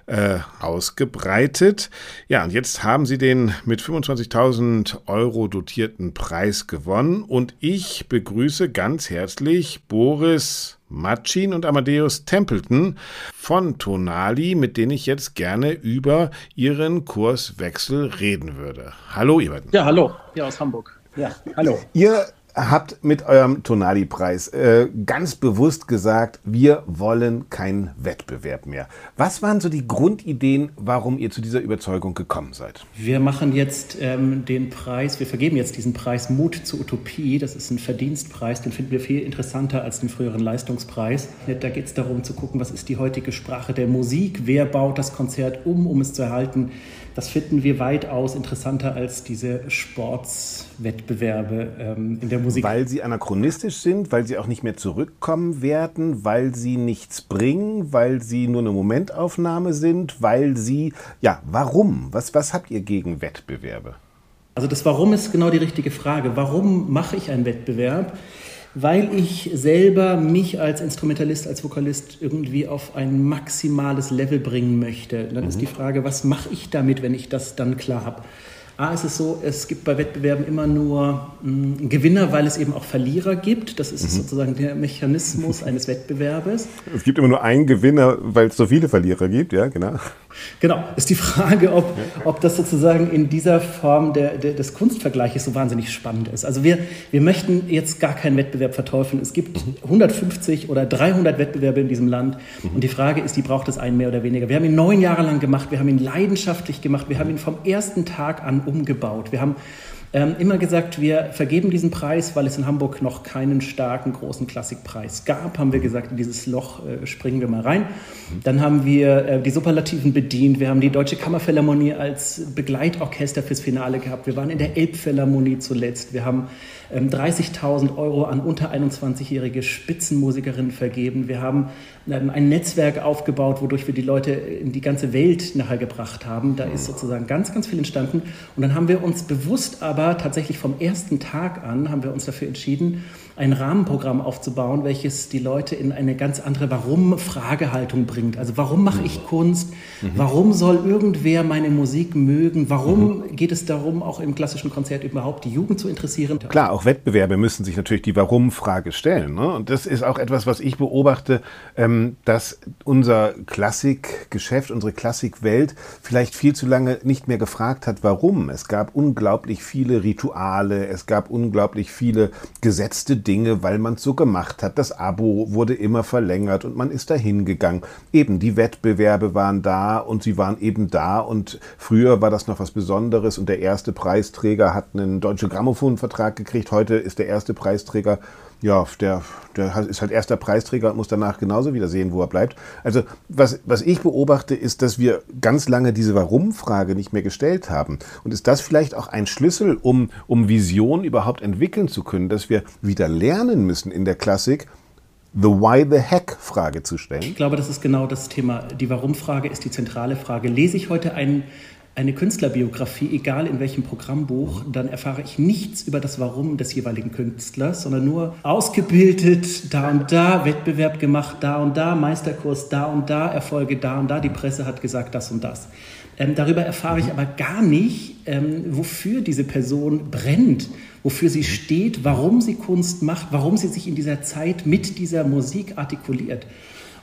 äh, ausgebreitet. Ja, und jetzt haben sie den mit 25.000 Euro dotierten Preis gewonnen und ich begrüße ganz herzlich Boris Matschin und Amadeus Templeton von Tonali, mit denen ich jetzt gerne über ihren Kurswechsel reden würde. Hallo, ihr beiden. Ja, hallo, hier aus Hamburg. Ja, hallo. Ihr habt mit eurem Tonali-Preis äh, ganz bewusst gesagt, wir wollen keinen Wettbewerb mehr. Was waren so die Grundideen, warum ihr zu dieser Überzeugung gekommen seid? Wir machen jetzt ähm, den Preis, wir vergeben jetzt diesen Preis Mut zur Utopie. Das ist ein Verdienstpreis, den finden wir viel interessanter als den früheren Leistungspreis. Da geht es darum zu gucken, was ist die heutige Sprache der Musik, wer baut das Konzert um, um es zu erhalten das finden wir weitaus interessanter als diese Sportswettbewerbe ähm, in der Musik. Weil sie anachronistisch sind, weil sie auch nicht mehr zurückkommen werden, weil sie nichts bringen, weil sie nur eine Momentaufnahme sind, weil sie, ja, warum? Was, was habt ihr gegen Wettbewerbe? Also das Warum ist genau die richtige Frage. Warum mache ich einen Wettbewerb? Weil ich selber mich als Instrumentalist, als Vokalist irgendwie auf ein maximales Level bringen möchte. Dann mhm. ist die Frage, was mache ich damit, wenn ich das dann klar habe? A ist es so, es gibt bei Wettbewerben immer nur mh, hm, Gewinner, weil es eben auch Verlierer gibt. Das ist mhm. sozusagen der Mechanismus eines Wettbewerbes. Es gibt immer nur einen Gewinner, weil es so viele Verlierer gibt, ja, genau. Genau, ist die Frage, ob, ob das sozusagen in dieser Form der, der, des Kunstvergleiches so wahnsinnig spannend ist. Also wir, wir möchten jetzt gar keinen Wettbewerb verteufeln. Es gibt 150 oder 300 Wettbewerbe in diesem Land und die Frage ist, die braucht es einen mehr oder weniger. Wir haben ihn neun Jahre lang gemacht, wir haben ihn leidenschaftlich gemacht, wir haben ihn vom ersten Tag an umgebaut. Wir haben ähm, immer gesagt, wir vergeben diesen Preis, weil es in Hamburg noch keinen starken großen Klassikpreis gab. Haben wir gesagt, in dieses Loch äh, springen wir mal rein. Dann haben wir äh, die Superlativen bedient. Wir haben die Deutsche Kammerphilharmonie als Begleitorchester fürs Finale gehabt. Wir waren in der Elbphilharmonie zuletzt. Wir haben 30.000 Euro an unter 21-jährige Spitzenmusikerinnen vergeben. Wir haben ähm, ein Netzwerk aufgebaut, wodurch wir die Leute in die ganze Welt nachher gebracht haben. Da ist sozusagen ganz, ganz viel entstanden. Und dann haben wir uns bewusst aber tatsächlich vom ersten Tag an, haben wir uns dafür entschieden, ein Rahmenprogramm aufzubauen, welches die Leute in eine ganz andere Warum-Fragehaltung bringt. Also warum mache ich mhm. Kunst? Mhm. Warum soll irgendwer meine Musik mögen? Warum mhm. geht es darum, auch im klassischen Konzert überhaupt die Jugend zu interessieren? Klar, auch Wettbewerbe müssen sich natürlich die Warum-Frage stellen. Ne? Und das ist auch etwas, was ich beobachte, ähm, dass unser Klassikgeschäft, unsere Klassikwelt vielleicht viel zu lange nicht mehr gefragt hat, warum. Es gab unglaublich viele Rituale, es gab unglaublich viele gesetzte Dinge, weil man es so gemacht hat. Das Abo wurde immer verlängert und man ist dahin gegangen. Eben die Wettbewerbe waren da und sie waren eben da und früher war das noch was Besonderes und der erste Preisträger hat einen deutschen Grammophonvertrag gekriegt. Heute ist der erste Preisträger ja, der, der ist halt erster Preisträger und muss danach genauso wieder sehen, wo er bleibt. Also was, was ich beobachte, ist, dass wir ganz lange diese Warum-Frage nicht mehr gestellt haben. Und ist das vielleicht auch ein Schlüssel, um, um Vision überhaupt entwickeln zu können, dass wir wieder lernen müssen in der Klassik, the why the heck Frage zu stellen? Ich glaube, das ist genau das Thema. Die Warum-Frage ist die zentrale Frage. Lese ich heute einen eine Künstlerbiografie, egal in welchem Programmbuch, dann erfahre ich nichts über das Warum des jeweiligen Künstlers, sondern nur ausgebildet, da und da, Wettbewerb gemacht, da und da, Meisterkurs, da und da, Erfolge, da und da, die Presse hat gesagt das und das. Ähm, darüber erfahre ich aber gar nicht, ähm, wofür diese Person brennt, wofür sie steht, warum sie Kunst macht, warum sie sich in dieser Zeit mit dieser Musik artikuliert.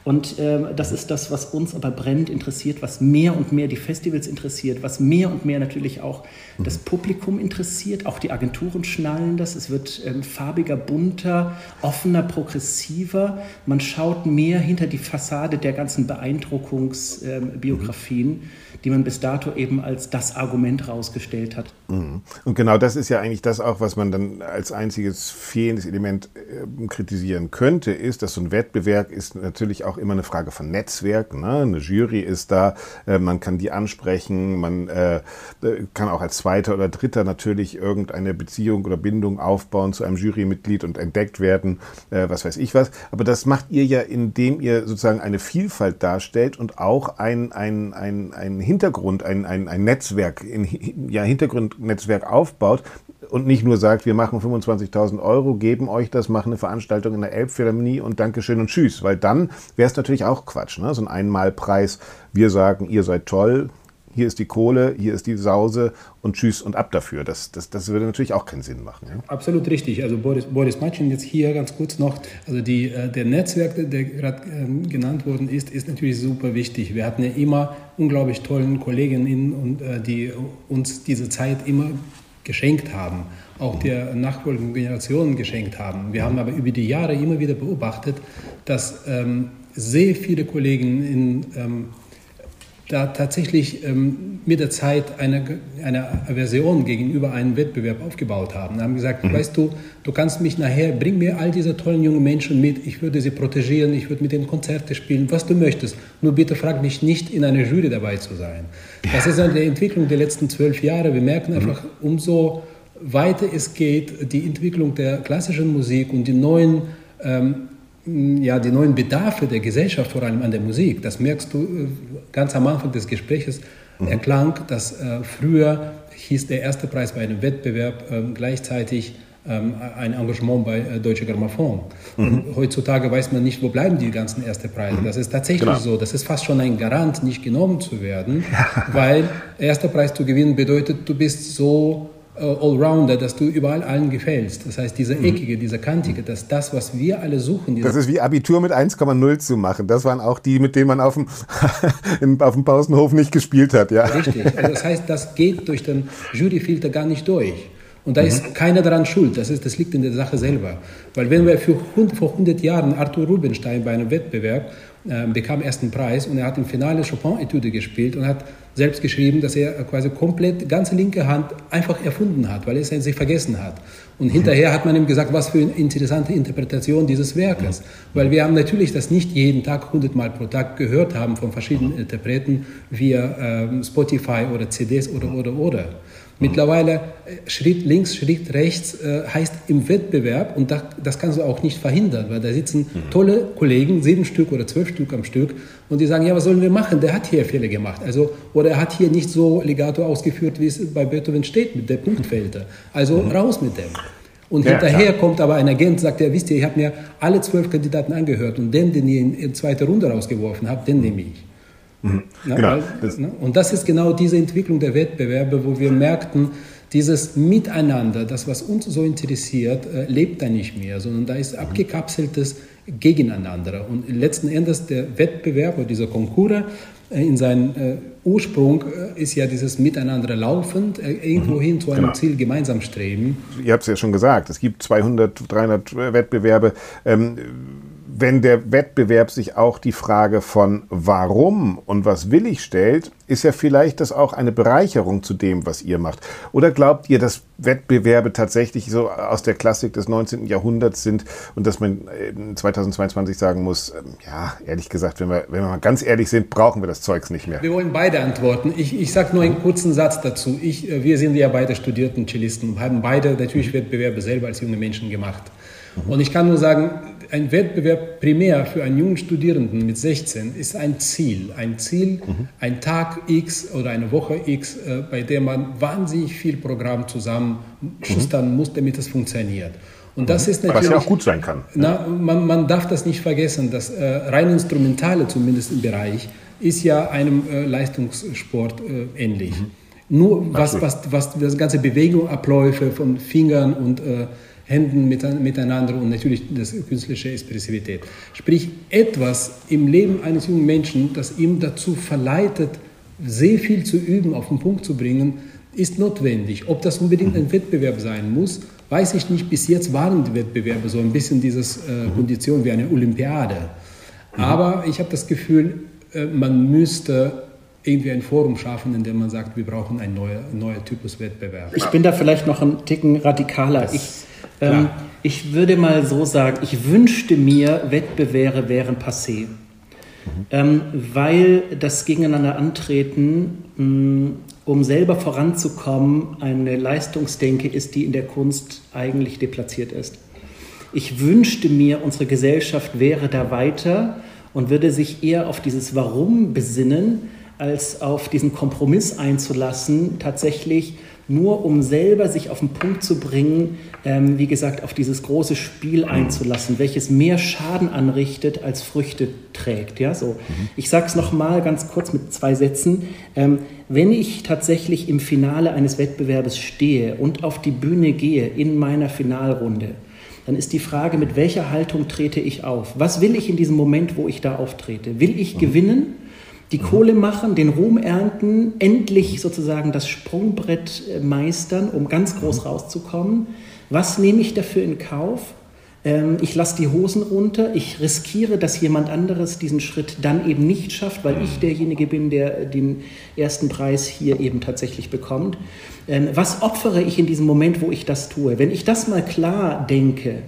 Und äh, das ist das, was uns aber brennend interessiert, was mehr und mehr die Festivals interessiert, was mehr und mehr natürlich auch mhm. das Publikum interessiert. Auch die Agenturen schnallen das. Es wird ähm, farbiger, bunter, offener, progressiver. Man schaut mehr hinter die Fassade der ganzen Beeindruckungsbiografien. Ähm, mhm die man bis dato eben als das Argument rausgestellt hat. Mhm. Und genau das ist ja eigentlich das auch, was man dann als einziges fehlendes Element äh, kritisieren könnte, ist, dass so ein Wettbewerb ist natürlich auch immer eine Frage von Netzwerken. Ne? Eine Jury ist da, äh, man kann die ansprechen, man äh, kann auch als Zweiter oder Dritter natürlich irgendeine Beziehung oder Bindung aufbauen zu einem Jurymitglied und entdeckt werden, äh, was weiß ich was. Aber das macht ihr ja, indem ihr sozusagen eine Vielfalt darstellt und auch ein, ein, ein, Hintergrund, ein, ein, ein Netzwerk, ein ja, Hintergrundnetzwerk aufbaut und nicht nur sagt, wir machen 25.000 Euro, geben euch das, machen eine Veranstaltung in der Elbphilharmonie und Dankeschön und Tschüss. Weil dann wäre es natürlich auch Quatsch, ne? so ein Einmalpreis. Wir sagen, ihr seid toll, hier ist die Kohle, hier ist die Sause und tschüss und ab dafür. Das, das, das würde natürlich auch keinen Sinn machen. Ja? Absolut richtig. Also Boris, Boris Matschin jetzt hier ganz kurz noch. Also die, äh, der Netzwerk, der gerade ähm, genannt worden ist, ist natürlich super wichtig. Wir hatten ja immer unglaublich tollen Kolleginnen, und, äh, die uns diese Zeit immer geschenkt haben, auch der nachfolgenden Generationen geschenkt haben. Wir haben aber über die Jahre immer wieder beobachtet, dass ähm, sehr viele Kollegen in ähm, da tatsächlich ähm, mit der Zeit eine, eine Aversion gegenüber einem Wettbewerb aufgebaut haben. Haben gesagt, mhm. weißt du, du kannst mich nachher, bring mir all diese tollen jungen Menschen mit, ich würde sie protegieren, ich würde mit ihnen Konzerte spielen, was du möchtest. Nur bitte frag mich nicht, in einer Jury dabei zu sein. Das ist eine Entwicklung der letzten zwölf Jahre. Wir merken mhm. einfach, umso weiter es geht, die Entwicklung der klassischen Musik und die neuen ähm, ja, die neuen Bedarfe der Gesellschaft, vor allem an der Musik. Das merkst du äh, ganz am Anfang des Gesprächs. Mhm. Erklang, dass äh, früher hieß der erste Preis bei einem Wettbewerb äh, gleichzeitig ähm, ein Engagement bei äh, Deutsche Grammophon. Mhm. heutzutage weiß man nicht, wo bleiben die ganzen ersten Preise. Mhm. Das ist tatsächlich genau. so. Das ist fast schon ein Garant, nicht genommen zu werden, weil erster Preis zu gewinnen bedeutet, du bist so Allrounder, dass du überall allen gefällst. Das heißt, dieser mhm. eckige, dieser kantige, dass das, was wir alle suchen. Das ist wie Abitur mit 1,0 zu machen. Das waren auch die, mit denen man auf dem, auf dem Pausenhof nicht gespielt hat. Ja. Richtig. Also das heißt, das geht durch den Juryfilter gar nicht durch. Und da ist mhm. keiner daran schuld. Das, ist, das liegt in der Sache selber. Weil wenn wir für, vor 100 Jahren Arthur Rubinstein bei einem Wettbewerb äh, bekam ersten Preis und er hat im Finale Chopin-Etüde gespielt und hat selbst geschrieben, dass er quasi komplett ganze linke Hand einfach erfunden hat, weil er es sich vergessen hat. Und mhm. hinterher hat man ihm gesagt, was für eine interessante Interpretation dieses Werkes. Mhm. Weil wir haben natürlich das nicht jeden Tag, hundertmal pro Tag gehört haben von verschiedenen Interpreten via äh, Spotify oder CDs oder, oder, oder. Mittlerweile äh, Schritt links, Schritt rechts äh, heißt im Wettbewerb und das, das kannst du auch nicht verhindern, weil da sitzen mhm. tolle Kollegen, sieben Stück oder zwölf Stück am Stück und die sagen, ja, was sollen wir machen? Der hat hier Fehler gemacht. Also, oder er hat hier nicht so Legato ausgeführt, wie es bei Beethoven steht, mit der Punktfelder. Also mhm. raus mit dem. Und ja, hinterher klar. kommt aber ein Agent, sagt er, wisst ihr, ich habe mir alle zwölf Kandidaten angehört und den, den ihr in, in zweite Runde rausgeworfen habt, den nehme ich. Mhm. Ja, genau. Weil, ne? Und das ist genau diese Entwicklung der Wettbewerbe, wo wir merkten, dieses Miteinander, das, was uns so interessiert, äh, lebt da nicht mehr, sondern da ist abgekapseltes Gegeneinander. Und letzten Endes der Wettbewerb oder dieser Konkurs äh, in seinem äh, Ursprung ist ja dieses Miteinander laufend, irgendwo hin zu einem genau. Ziel gemeinsam streben. Ihr habt es ja schon gesagt, es gibt 200, 300 Wettbewerbe. Ähm, wenn der Wettbewerb sich auch die Frage von warum und was will ich stellt, ist ja vielleicht das auch eine Bereicherung zu dem, was ihr macht. Oder glaubt ihr, dass Wettbewerbe tatsächlich so aus der Klassik des 19. Jahrhunderts sind und dass man 2022 sagen muss, ähm, ja, ehrlich gesagt, wenn wir, wenn wir mal ganz ehrlich sind, brauchen wir das Zeugs nicht mehr? Wir wollen beide antworten. Ich, ich sage nur einen kurzen Satz dazu. Ich, äh, wir sind ja beide studierten Cellisten haben beide natürlich Wettbewerbe selber als junge Menschen gemacht. Und ich kann nur sagen, ein Wettbewerb primär für einen jungen Studierenden mit 16 ist ein Ziel. Ein Ziel, mhm. ein Tag X oder eine Woche X, äh, bei der man wahnsinnig viel Programm zusammenschustern mhm. muss, damit es funktioniert. Und das ist natürlich. Was ja auch gut sein kann. Na, man, man darf das nicht vergessen, das äh, rein Instrumentale, zumindest im Bereich, ist ja einem äh, Leistungssport äh, ähnlich. Mhm. Nur was, was, was, das ganze Bewegungsabläufe von Fingern und äh, Händen miteinander und natürlich das künstliche Expressivität. Sprich, etwas im Leben eines jungen Menschen, das ihm dazu verleitet, sehr viel zu üben, auf den Punkt zu bringen, ist notwendig. Ob das unbedingt ein Wettbewerb sein muss, weiß ich nicht. Bis jetzt waren die Wettbewerbe so ein bisschen diese äh, Kondition wie eine Olympiade. Aber ich habe das Gefühl, äh, man müsste irgendwie ein Forum schaffen, in dem man sagt, wir brauchen ein neuer, neuer Typus Wettbewerb. Ich bin da vielleicht noch ein Ticken radikaler. ich, ähm, ich würde mal so sagen, ich wünschte mir, Wettbewerbe wären passé. Mhm. Ähm, weil das Gegeneinander antreten, mh, mm, um selber voranzukommen, eine Leistungsdenke ist, die in der Kunst eigentlich deplatziert ist. Ich wünschte mir, unsere Gesellschaft wäre da weiter und würde sich eher auf dieses Warum besinnen, als auf diesen Kompromiss einzulassen, tatsächlich nur um selber sich auf den Punkt zu bringen, ähm, wie gesagt, auf dieses große Spiel einzulassen, welches mehr Schaden anrichtet als Früchte trägt. Ja, so. Mhm. Ich sage es nochmal ganz kurz mit zwei Sätzen. Ähm, wenn ich tatsächlich im Finale eines Wettbewerbes stehe und auf die Bühne gehe in meiner Finalrunde, dann ist die Frage, mit welcher Haltung trete ich auf? Was will ich in diesem Moment, wo ich da auftrete? Will ich mhm. gewinnen? Die Kohle machen, den Ruhm ernten, endlich sozusagen das Sprungbrett äh, meistern, um ganz groß mhm. rauszukommen. Was nehme ich dafür in Kauf? Ähm, ich lasse die Hosen runter, ich riskiere, dass jemand anderes diesen Schritt dann eben nicht schafft, weil ich mhm. derjenige bin, der den ersten Preis hier eben tatsächlich bekommt. Ähm, was opfere ich in diesem Moment, wo ich das tue? Wenn ich das mal klar denke,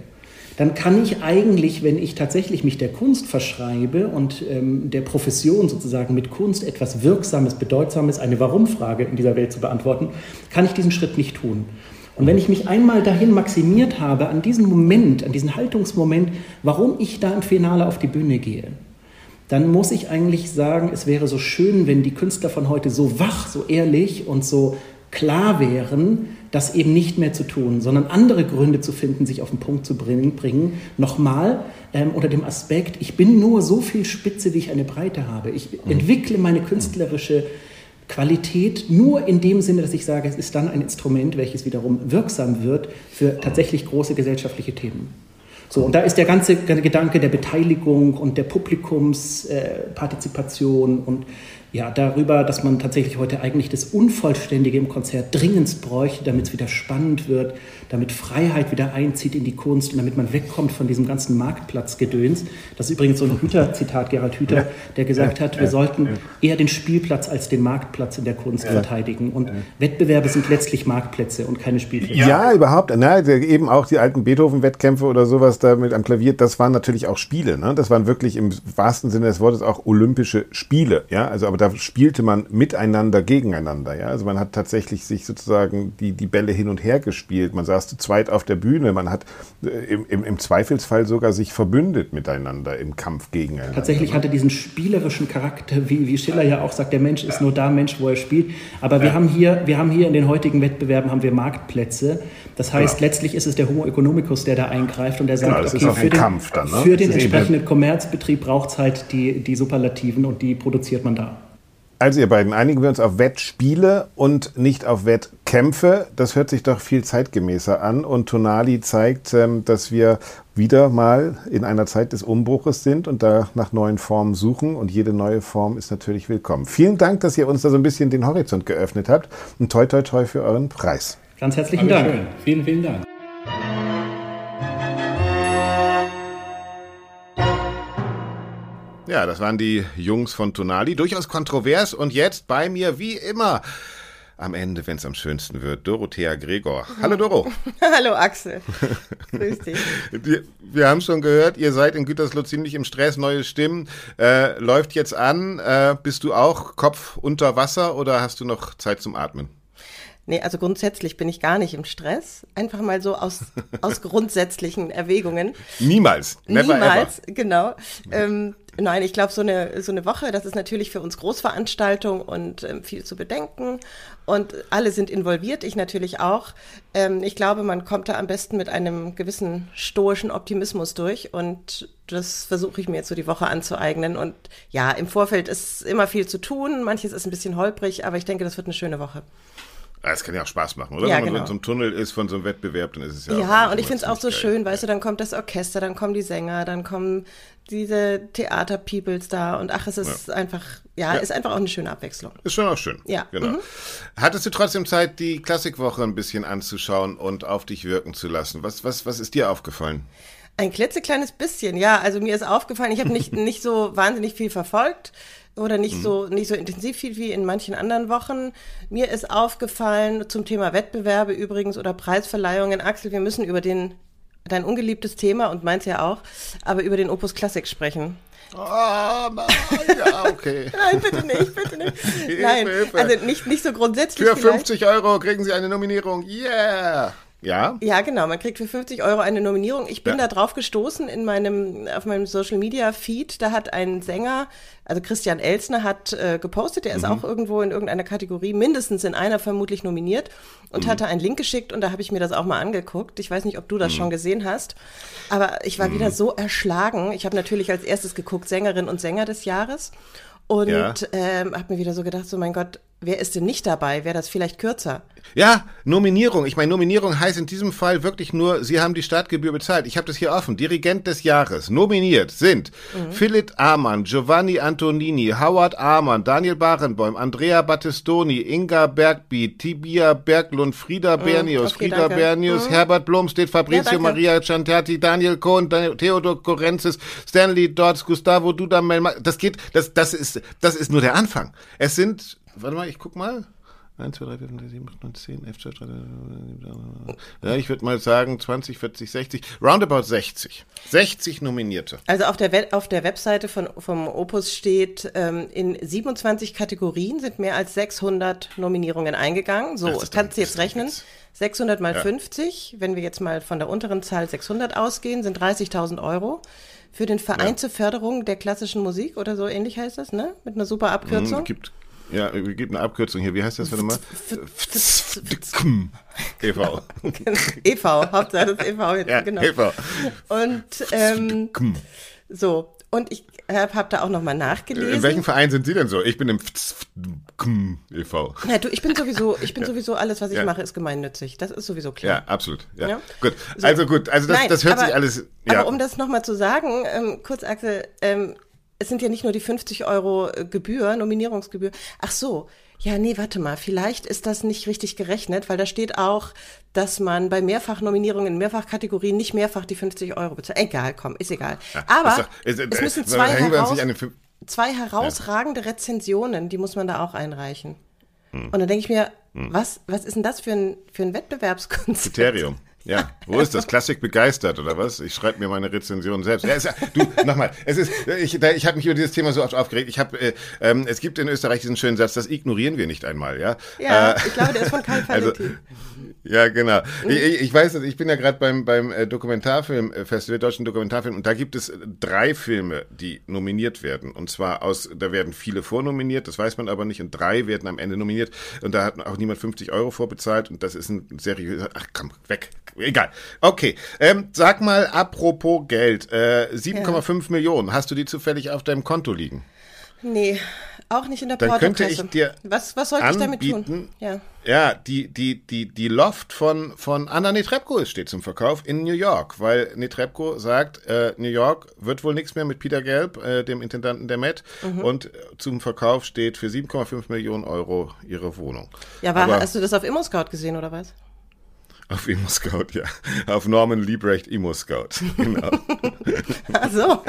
dann kann ich eigentlich, wenn ich tatsächlich mich der Kunst verschreibe und ähm, der Profession sozusagen mit Kunst etwas Wirksames, Bedeutsames, eine Warum-Frage in dieser Welt zu beantworten, kann ich diesen Schritt nicht tun. Und wenn ich mich einmal dahin maximiert habe, an diesen Moment, an diesen Haltungsmoment, warum ich da im Finale auf die Bühne gehe, dann muss ich eigentlich sagen, es wäre so schön, wenn die Künstler von heute so wach, so ehrlich und so klar wären, das eben nicht mehr zu tun, sondern andere Gründe zu finden, sich auf den Punkt zu bringen. bringen. Nochmal ähm, unter dem Aspekt, ich bin nur so viel Spitze, wie ich eine Breite habe. Ich mhm. entwickle meine künstlerische Qualität nur in dem Sinne, dass ich sage, es ist dann ein Instrument, welches wiederum wirksam wird für tatsächlich große gesellschaftliche Themen. So, und da ist der ganze Gedanke der Beteiligung und der Publikumspartizipation äh, und ja, darüber, dass man tatsächlich heute eigentlich das Unvollständige im Konzert dringend bräuchte, damit es wieder spannend wird, damit Freiheit wieder einzieht in die Kunst und damit man wegkommt von diesem ganzen Marktplatzgedöns. Das ist übrigens so ein Hüter-Zitat, Gerhard Hüter, der gesagt hat, wir sollten eher den Spielplatz als den Marktplatz in der Kunst verteidigen. Und Wettbewerbe sind letztlich Marktplätze und keine Spielplätze. Ja, überhaupt. Na, eben auch die alten Beethoven-Wettkämpfe oder sowas da mit am Klavier, das waren natürlich auch Spiele. Ne? Das waren wirklich im wahrsten Sinne des Wortes auch olympische Spiele. Ja, also aber da spielte man miteinander gegeneinander. Ja? Also man hat tatsächlich sich sozusagen die, die Bälle hin und her gespielt. Man saß zu zweit auf der Bühne. Man hat äh, im, im, im Zweifelsfall sogar sich verbündet miteinander im Kampf gegeneinander. Tatsächlich hatte diesen spielerischen Charakter, wie, wie Schiller ja auch sagt, der Mensch ist nur da Mensch, wo er spielt. Aber wir, ja. haben hier, wir haben hier in den heutigen Wettbewerben haben wir Marktplätze. Das heißt, genau. letztlich ist es der Homo economicus, der da eingreift und der sagt, genau, okay, für den, dann, ne? für den entsprechenden Kommerzbetrieb braucht es halt die, die Superlativen und die produziert man da. Also ihr beiden, einigen wir uns auf Wettspiele und nicht auf Wettkämpfe. Das hört sich doch viel zeitgemäßer an. Und Tonali zeigt, ähm, dass wir wieder mal in einer Zeit des Umbruches sind und da nach neuen Formen suchen. Und jede neue Form ist natürlich willkommen. Vielen Dank, dass ihr uns da so ein bisschen den Horizont geöffnet habt. Und toi, toi, toi für euren Preis. Ganz herzlichen Dank. Vielen, vielen Dank. Ja, das waren die Jungs von Tonali. Durchaus kontrovers und jetzt bei mir wie immer am Ende, wenn es am schönsten wird, Dorothea Gregor. Hallo Doro. Hallo Axel. Grüß dich. Wir haben schon gehört, ihr seid in Gütersloh ziemlich im Stress, neue Stimmen. Äh, läuft jetzt an. Äh, bist du auch Kopf unter Wasser oder hast du noch Zeit zum Atmen? Nee, also grundsätzlich bin ich gar nicht im Stress. Einfach mal so aus, aus grundsätzlichen Erwägungen. Niemals. Never Niemals, ever. genau. Ähm, nein, ich glaube, so eine, so eine Woche, das ist natürlich für uns Großveranstaltung und ähm, viel zu bedenken. Und alle sind involviert, ich natürlich auch. Ähm, ich glaube, man kommt da am besten mit einem gewissen stoischen Optimismus durch. Und das versuche ich mir jetzt so die Woche anzueignen. Und ja, im Vorfeld ist immer viel zu tun. Manches ist ein bisschen holprig, aber ich denke, das wird eine schöne Woche. Ah, Das kann ja auch Spaß machen, oder? Ja, Wenn man so genau. in so einem Tunnel ist von so einem Wettbewerb, dann ist es ja Ja, und ich finde es auch so geil. schön, weißt du, dann kommt das Orchester, dann kommen die Sänger, dann kommen diese Theater-Peoples da und ach, es ist einfach, ja, Ja. ist einfach auch eine schöne Abwechslung. Ist schon auch schön. Ja, Genau. mhm. Hattest du trotzdem Zeit, die Klassikwoche ein bisschen anzuschauen und auf dich wirken zu lassen? Was, was, was ist dir aufgefallen? Ein klitzekleines bisschen, ja. Also mir ist aufgefallen, ich habe nicht, nicht so wahnsinnig viel verfolgt oder nicht so nicht so intensiv viel wie in manchen anderen Wochen. Mir ist aufgefallen zum Thema Wettbewerbe übrigens oder Preisverleihungen. Axel, wir müssen über den dein ungeliebtes Thema und meins ja auch, aber über den Opus Classic sprechen. Ah, na, ja, okay. Nein, bitte nicht, bitte nicht. Nein, Hilfe. also nicht, nicht so grundsätzlich Für vielleicht. 50 Euro kriegen Sie eine Nominierung. Yeah! Ja? Ja, genau. Man kriegt für 50 Euro eine Nominierung. Ich bin Ja. da drauf gestoßen in meinem, auf meinem Social Media Feed. Da hat ein Sänger, also Christian Elsner, hat äh, gepostet. Der ist auch irgendwo in irgendeiner Kategorie, mindestens in einer vermutlich nominiert und hatte einen Link geschickt und da habe ich mir das auch mal angeguckt. Ich weiß nicht, ob du das schon gesehen hast, aber ich war wieder so erschlagen. Ich habe natürlich als erstes geguckt Sängerin und Sänger des Jahres und Ja. ähm, habe mir wieder so gedacht, so mein Gott, wer ist denn nicht dabei? Wäre das vielleicht kürzer? Ja, Nominierung. Ich meine, Nominierung heißt in diesem Fall wirklich nur, Sie haben die Startgebühr bezahlt. Ich habe das hier offen. Dirigent des Jahres. Nominiert sind Philipp Amann, Giovanni Antonini, Howard Amann, Daniel Barenboim, Andrea Battistoni, Inga Bergby, Tibia Berglund, Frieda Bernius, okay, Frieda danke. Bernius, Herbert Blomstedt, Fabrizio Ja. Maria Ciantati, Daniel Kohn, Dan- Theodor Korenzis, Stanley Dodds, Gustavo Dudamel. Das geht, das, das ist, das ist nur der Anfang. Es sind, warte mal, ich guck mal. 1, 2, 3, 4, 5, 6, 7, 8, 9, 10, 11, 12, 13, ja, ich würde mal sagen 20, 40, 60, roundabout 60. 60 Nominierte. Also auf der, We auf der Webseite von, vom Opus steht, ähm, in 27 Kategorien sind mehr als 600 Nominierungen eingegangen. So, Das kannst du jetzt rechnen. Witz. 600 mal Ja. 50, wenn wir jetzt mal von der unteren Zahl 600 ausgehen, sind 30.000 Euro. Für den Verein zur Förderung der klassischen Musik oder so ähnlich heißt das, ne? Mit einer super Abkürzung. Hm, gibt, ja, es gibt eine Abkürzung hier. Wie heißt das? Warte mal. e.V. e.V., Hauptsache das e.V. jetzt, Ja, genau. e.V. Und ähm, so, und ich habe hab da auch nochmal nachgelesen. In welchem Verein sind Sie denn so? Ich bin im e.V. Ja, du, ich bin sowieso, ich bin sowieso alles, was ich Ja. mache, ist gemeinnützig. Das ist sowieso klar. Ja, absolut. Ja. Ja. Gut. So. Also gut. Also das, Nein, das hört aber, sich alles. Ja. Aber um das nochmal zu sagen, ähm, kurz Axel, ähm, es sind ja nicht nur die 50 Euro äh, Gebühr, Nominierungsgebühr. Ach so. Ja, nee, warte mal, vielleicht ist das nicht richtig gerechnet, weil da steht auch, dass man bei Mehrfachnominierungen in Mehrfachkategorien nicht mehrfach die 50 Euro bezahlt. Egal, komm, ist egal. Aber doch- ist- es müssen äh, zwei, heraus, zwei herausragende Rezensionen, die muss man da auch einreichen. Hm. Und dann denke ich mir, was, was ist denn das für ein, für ein Wettbewerbskonzept? Kriterium. Ja, wo ist das? Klassik begeistert oder was? Ich schreibe mir meine Rezension selbst. Ja, ist du, nochmal, es ist, ich, ich habe mich über dieses Thema so oft aufgeregt. Ich habe, äh, ähm, es gibt in Österreich diesen schönen Satz, das ignorieren wir nicht einmal, ja. Ja, Äh, ich glaube, der ist von Karl also, Valentin. ja, genau. Ich, ich ich weiß, ich bin ja gerade beim beim äh, Dokumentarfilmfestival, Deutschen Dokumentarfilm, und da gibt es drei Filme, die nominiert werden. Und zwar aus, da werden viele vornominiert, das weiß man aber nicht, und drei werden am Ende nominiert. Und da hat auch niemand 50 Euro vorbezahlt. Und das ist ein seriöser. Ach komm, weg. Egal. Okay. Ähm, sag mal, apropos Geld, äh, 7,5 Millionen. Hast du die zufällig auf deinem Konto liegen? Nee, auch nicht in der Dann könnte ich dir was, was sollte ich damit tun? Ja. Ja, die, die, die, die Loft von, von Anna Netrebko ist steht zum Verkauf in New York, weil Netrebko sagt, äh, New York wird wohl nichts mehr mit Peter Gelb, äh, dem Intendanten der Met, Mhm. und zum Verkauf steht für 7,5 Millionen Euro ihre Wohnung. Ja, war, Aber hast du das auf ImmoScout gesehen oder was? Auf Imo Scout, ja. Auf Norman Liebrecht Imo Scout. Genau. Ach so,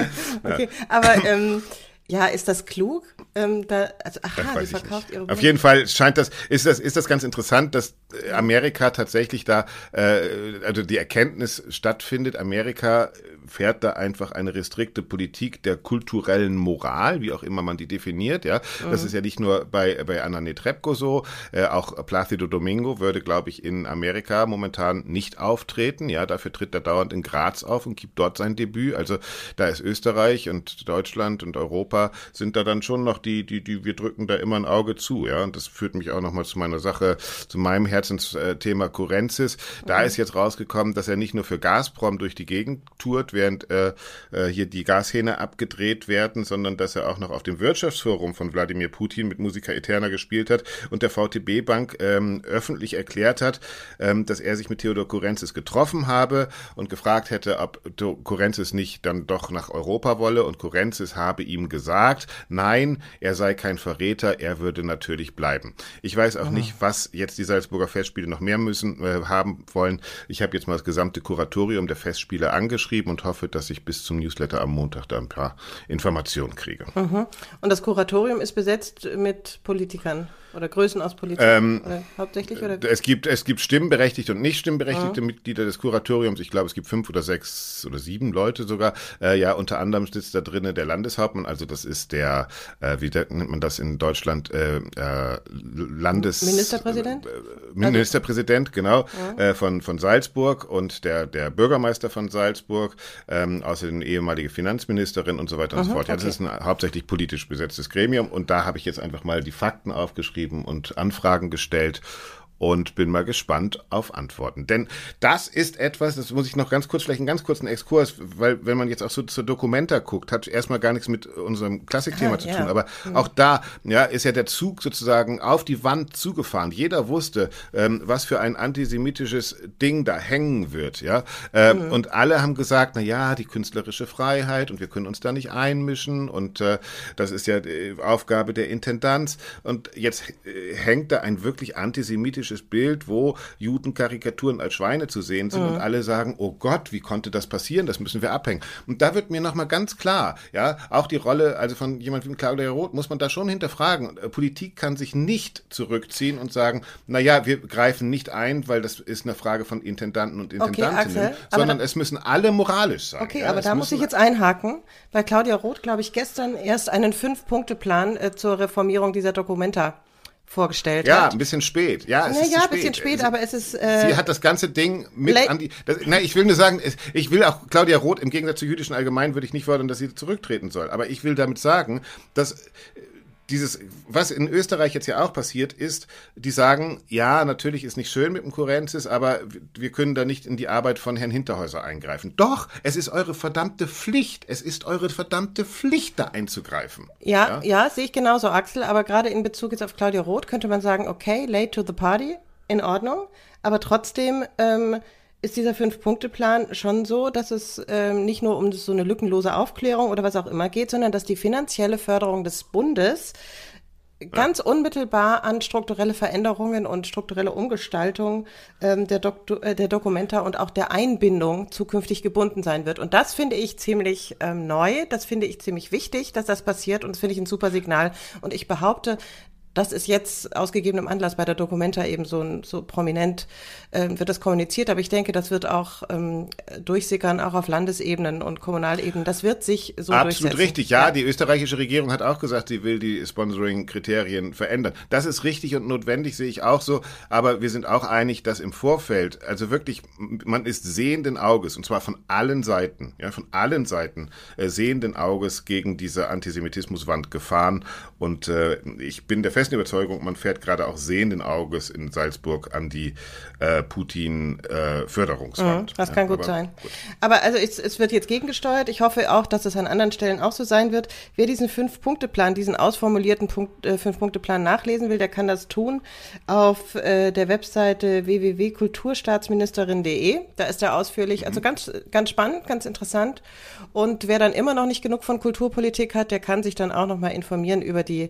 okay. Aber ähm, ja, ist das klug? Ähm, da, also, aha, ich verkauft ihre Auf jeden Fall scheint das, ist das, ist das ganz interessant, dass Amerika tatsächlich da, äh, also die Erkenntnis stattfindet, Amerika fährt da einfach eine restrikte Politik der kulturellen Moral, wie auch immer man die definiert, ja. Mhm. Das ist ja nicht nur bei, bei Anna Netrebko so, äh, auch Placido Domingo würde, glaube ich, in Amerika momentan nicht auftreten, ja. Dafür tritt er dauernd in Graz auf und gibt dort sein Debüt. Also da ist Österreich und Deutschland und Europa sind da dann schon noch die, die, die, wir drücken da immer ein Auge zu, ja. Und das führt mich auch nochmal zu meiner Sache, zu meinem Herzensthema Kurenzis. Da mhm. ist jetzt rausgekommen, dass er nicht nur für Gazprom durch die Gegend tourt, während äh, äh, hier die Gashähne abgedreht werden, sondern dass er auch noch auf dem Wirtschaftsforum von Wladimir Putin mit Musica Eterna gespielt hat und der VTB Bank ähm, öffentlich erklärt hat, ähm, dass er sich mit Theodor Kurenzis getroffen habe und gefragt hätte, ob Kurenzis nicht dann doch nach Europa wolle und Kurenzis habe ihm gesagt, nein, er sei kein Verräter, er würde natürlich bleiben. Ich weiß auch Aha. nicht, was jetzt die Salzburger Festspiele noch mehr müssen äh, haben wollen. Ich habe jetzt mal das gesamte Kuratorium der Festspiele angeschrieben und hoffe, dass ich bis zum Newsletter am Montag da ein paar Informationen kriege. Mhm. Und das Kuratorium ist besetzt mit Politikern? Oder Größen aus Politik? Ähm, oder hauptsächlich? Oder? Es, gibt, es gibt stimmberechtigte und nicht stimmberechtigte mhm. Mitglieder des Kuratoriums. Ich glaube, es gibt fünf oder sechs oder sieben Leute sogar. Äh, ja, unter anderem sitzt da drinnen der Landeshauptmann. Also das ist der, äh, wie nennt man das in Deutschland, äh, äh, Landes... Ministerpräsident? Äh, Ministerpräsident, genau, mhm. äh, von, von Salzburg und der, der Bürgermeister von Salzburg, ähm, außerdem ehemalige Finanzministerin und so weiter und mhm, so fort. Ja, okay. das ist ein hauptsächlich politisch besetztes Gremium und da habe ich jetzt einfach mal die Fakten aufgeschrieben geschrieben und Anfragen gestellt und bin mal gespannt auf Antworten. Denn das ist etwas, das muss ich noch ganz kurz, vielleicht einen ganz kurzen Exkurs, weil wenn man jetzt auch so zur Dokumenta guckt, hat erstmal gar nichts mit unserem Klassikthema ah, zu tun, ja. aber mhm. auch da ja, ist ja der Zug sozusagen auf die Wand zugefahren. Jeder wusste, ähm, was für ein antisemitisches Ding da hängen wird, ja. Ähm, mhm. Und alle haben gesagt, na ja, die künstlerische Freiheit und wir können uns da nicht einmischen und äh, das ist ja die Aufgabe der Intendanz. Und jetzt äh, hängt da ein wirklich antisemitisches politisches Bild, wo Judenkarikaturen als Schweine zu sehen sind mhm. und alle sagen, oh Gott, wie konnte das passieren? Das müssen wir abhängen. Und da wird mir nochmal ganz klar, ja, auch die Rolle, also von jemand wie Claudia Roth, muss man da schon hinterfragen. Politik kann sich nicht zurückziehen und sagen, na ja, wir greifen nicht ein, weil das ist eine Frage von Intendanten und Intendantinnen, okay, sondern es müssen alle moralisch sein. Okay, ja, aber da muss ich jetzt einhaken, weil Claudia Roth, glaube ich, gestern erst einen Fünf-Punkte-Plan äh, zur Reformierung dieser Dokumenta vorgestellt ja, hat. Ja, ein bisschen spät. Ja, es Na, ist ja, ein bisschen spät, aber es ist. Äh, Sie hat das ganze Ding mit an die. Das, na, ich will nur sagen, ich will auch Claudia Roth im Gegensatz zu jüdischen Allgemein würde ich nicht fordern, dass sie zurücktreten soll. Aber ich will damit sagen, dass dieses, was in Österreich jetzt ja auch passiert, ist, die sagen, ja, natürlich ist nicht schön mit dem Kurenzis, aber wir können da nicht in die Arbeit von Herrn Hinterhäuser eingreifen. Doch, es ist eure verdammte Pflicht. Es ist eure verdammte Pflicht, da einzugreifen. Ja, ja, ja sehe ich genauso, Axel. Aber gerade in Bezug jetzt auf Claudia Roth könnte man sagen, okay, late to the party, in Ordnung. Aber trotzdem, ähm, ist dieser Fünf-Punkte-Plan schon so, dass es ähm, nicht nur um so eine lückenlose Aufklärung oder was auch immer geht, sondern dass die finanzielle Förderung des Bundes ganz unmittelbar an strukturelle Veränderungen und strukturelle Umgestaltung ähm, der, Dok äh, der Dokumenta und auch der Einbindung zukünftig gebunden sein wird. Und das finde ich ziemlich ähm, neu, das finde ich ziemlich wichtig, dass das passiert und das finde ich ein super Signal. Und ich behaupte, das ist jetzt aus gegebenem Anlass bei der Documenta eben so, so prominent, äh, wird das kommuniziert, aber ich denke, das wird auch ähm, durchsickern, auch auf Landesebenen und Kommunalebenen. Das wird sich so Absolut durchsetzen. richtig, ja, ja, Die österreichische Regierung hat auch gesagt, sie will die Sponsoring-Kriterien verändern. Das ist richtig und notwendig, sehe ich auch so. Aber wir sind auch einig, dass im Vorfeld, also wirklich, man ist sehenden Auges, und zwar von allen Seiten, ja, von allen Seiten äh, sehenden Auges gegen diese Antisemitismuswand gefahren. Und äh, ich bin der festen Überzeugung, man fährt gerade auch sehenden Auges in Salzburg an die äh, Putin-Förderungswand. Äh, mhm, das kann ja, gut aber, sein. Gut. Aber also es, es wird jetzt gegengesteuert. Ich hoffe auch, dass es an anderen Stellen auch so sein wird. Wer diesen Fünf-Punkte-Plan, diesen ausformulierten äh, Fünf-Punkte-Plan nachlesen will, der kann das tun auf äh, der Webseite www.kulturstaatsministerin.de. Da ist er ausführlich, also mhm. ganz, ganz spannend, ganz interessant. Und wer dann immer noch nicht genug von Kulturpolitik hat, der kann sich dann auch noch mal informieren über die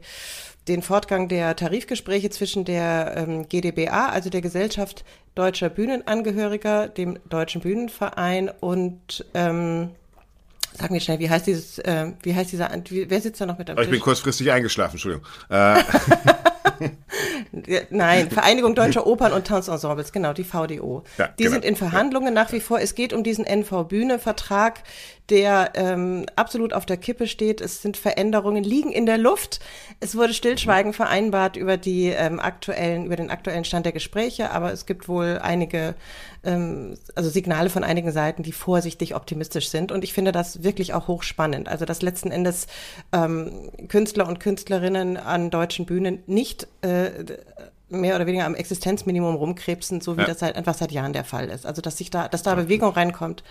den Fortgang der Tarifgespräche zwischen der ähm, GdBA, also der Gesellschaft Deutscher Bühnenangehöriger, dem Deutschen Bühnenverein und ähm, Sag mir schnell, wie heißt dieses, äh, wie heißt dieser, wie, wer sitzt da noch mit am Tisch? Ich bin kurzfristig eingeschlafen, Entschuldigung. Äh. nein, Vereinigung Deutscher Opern und Tanzensembles, genau, die VDO. Ja, die genau. sind in Verhandlungen nach wie vor. Es geht um diesen NV-Bühne-Vertrag, der ähm, absolut auf der Kippe steht. Es sind Veränderungen, liegen in der Luft. Es wurde Stillschweigen vereinbart über die ähm, aktuellen, über den aktuellen Stand der Gespräche, aber es gibt wohl einige, ähm, also Signale von einigen Seiten, die vorsichtig optimistisch sind. Und ich finde das wirklich auch hochspannend. Also dass letzten Endes ähm, Künstler und Künstlerinnen an deutschen Bühnen nicht äh, mehr oder weniger am Existenzminimum rumkrebsen, so wie ja. das halt einfach seit Jahren der Fall ist. Also dass sich da, dass da Bewegung reinkommt.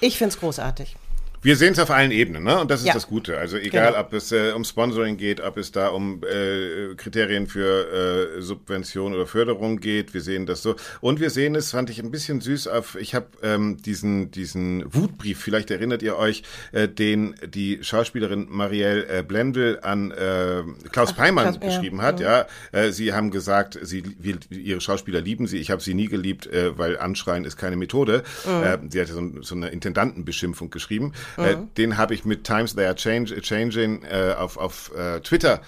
Ich finde es großartig. Wir sehen es auf allen Ebenen, ne? Und das ist ja. das Gute. Also egal, genau. ob es äh, um Sponsoring geht, ob es da um äh, Kriterien für äh, Subvention oder Förderung geht, wir sehen das so. Und wir sehen es, fand ich ein bisschen süß auf. Ich habe ähm, diesen diesen Wutbrief. Vielleicht erinnert ihr euch, äh, den die Schauspielerin Marielle äh, Blendl an äh, Klaus Ach, Peimann Klaus, geschrieben ja. hat. Mhm. Ja, äh, sie haben gesagt, sie wir, ihre Schauspieler lieben sie. Ich habe sie nie geliebt, äh, weil Anschreien ist keine Methode. Mhm. Äh, sie hatte so, so eine Intendantenbeschimpfung geschrieben. Äh, mhm. den habe ich mit Times They Are change, Changing äh, auf, auf äh, Twitter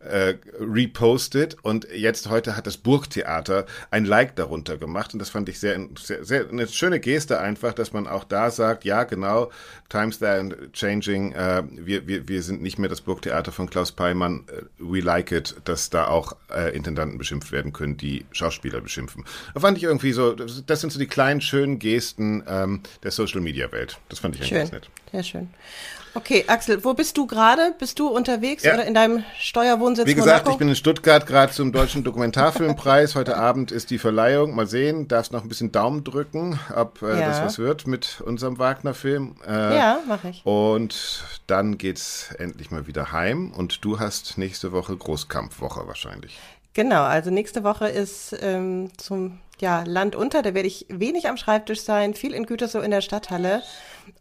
äh, repostet und jetzt heute hat das Burgtheater ein Like darunter gemacht und das fand ich sehr, sehr, sehr eine schöne Geste einfach, dass man auch da sagt, ja genau, Times They Are Changing, äh, wir, wir, wir sind nicht mehr das Burgtheater von Klaus Peimann, äh, we like it, dass da auch äh, Intendanten beschimpft werden können, die Schauspieler beschimpfen. Da fand ich irgendwie so, das, sind so die kleinen schönen Gesten ähm, der Social Media Welt. Das fand ich eigentlich ganz nett. Sehr schön. Okay, Axel, wo bist du gerade? Bist du unterwegs ja. oder in deinem Steuerwohnsitz? Wie gesagt, Monaco? ich bin in Stuttgart gerade zum Deutschen Dokumentarfilmpreis. Heute Abend ist die Verleihung. Mal sehen, darfst noch ein bisschen Daumen drücken, ob äh, ja. das was wird mit unserem Wagner-Film. Äh, ja, mache ich. Und dann geht's endlich mal wieder heim. Und du hast nächste Woche Großkampfwoche wahrscheinlich. Genau, also nächste Woche ist ähm, zum ja, Land unter. Da werde ich wenig am Schreibtisch sein, viel in Gütersloh in der Stadthalle.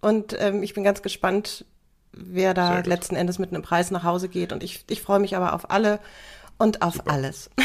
Und ähm, ich bin ganz gespannt, wer da letzten Endes mit einem Preis nach Hause geht. Und ich, ich freue mich aber auf alle und auf Super. alles.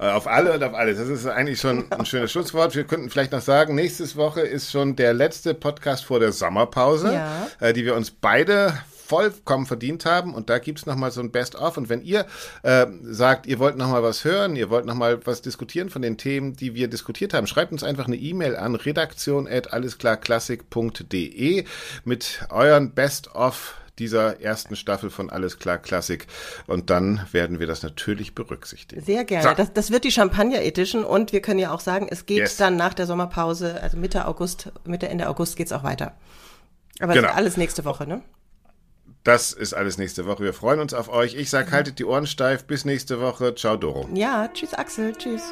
Äh, auf alle und auf alles. Das ist eigentlich schon ein schönes Schlusswort. Wir könnten vielleicht noch sagen, nächste Woche ist schon der letzte Podcast vor der Sommerpause, ja. äh, die wir uns beide vollkommen verdient haben. Und da gibt's es nochmal so ein Best-of. Und wenn ihr äh, sagt, ihr wollt nochmal was hören, ihr wollt nochmal was diskutieren von den Themen, die wir diskutiert haben, schreibt uns einfach eine E-Mail an redaktion.allesklarklassik.de mit euren Best-of dieser ersten Staffel von Alles klar Klassik. Und dann werden wir das natürlich berücksichtigen. Sehr gerne. So. Das, das, wird die Champagner Edition und wir können ja auch sagen, es geht yes. dann nach der Sommerpause, also Mitte August, Mitte Ende August geht's auch weiter. Aber genau. alles nächste Woche, ne? Das ist alles nächste Woche. Wir freuen uns auf euch. Ich sage, haltet die Ohren steif. Bis nächste Woche. Ciao, Doro. Ja, tschüss, Axel. Tschüss.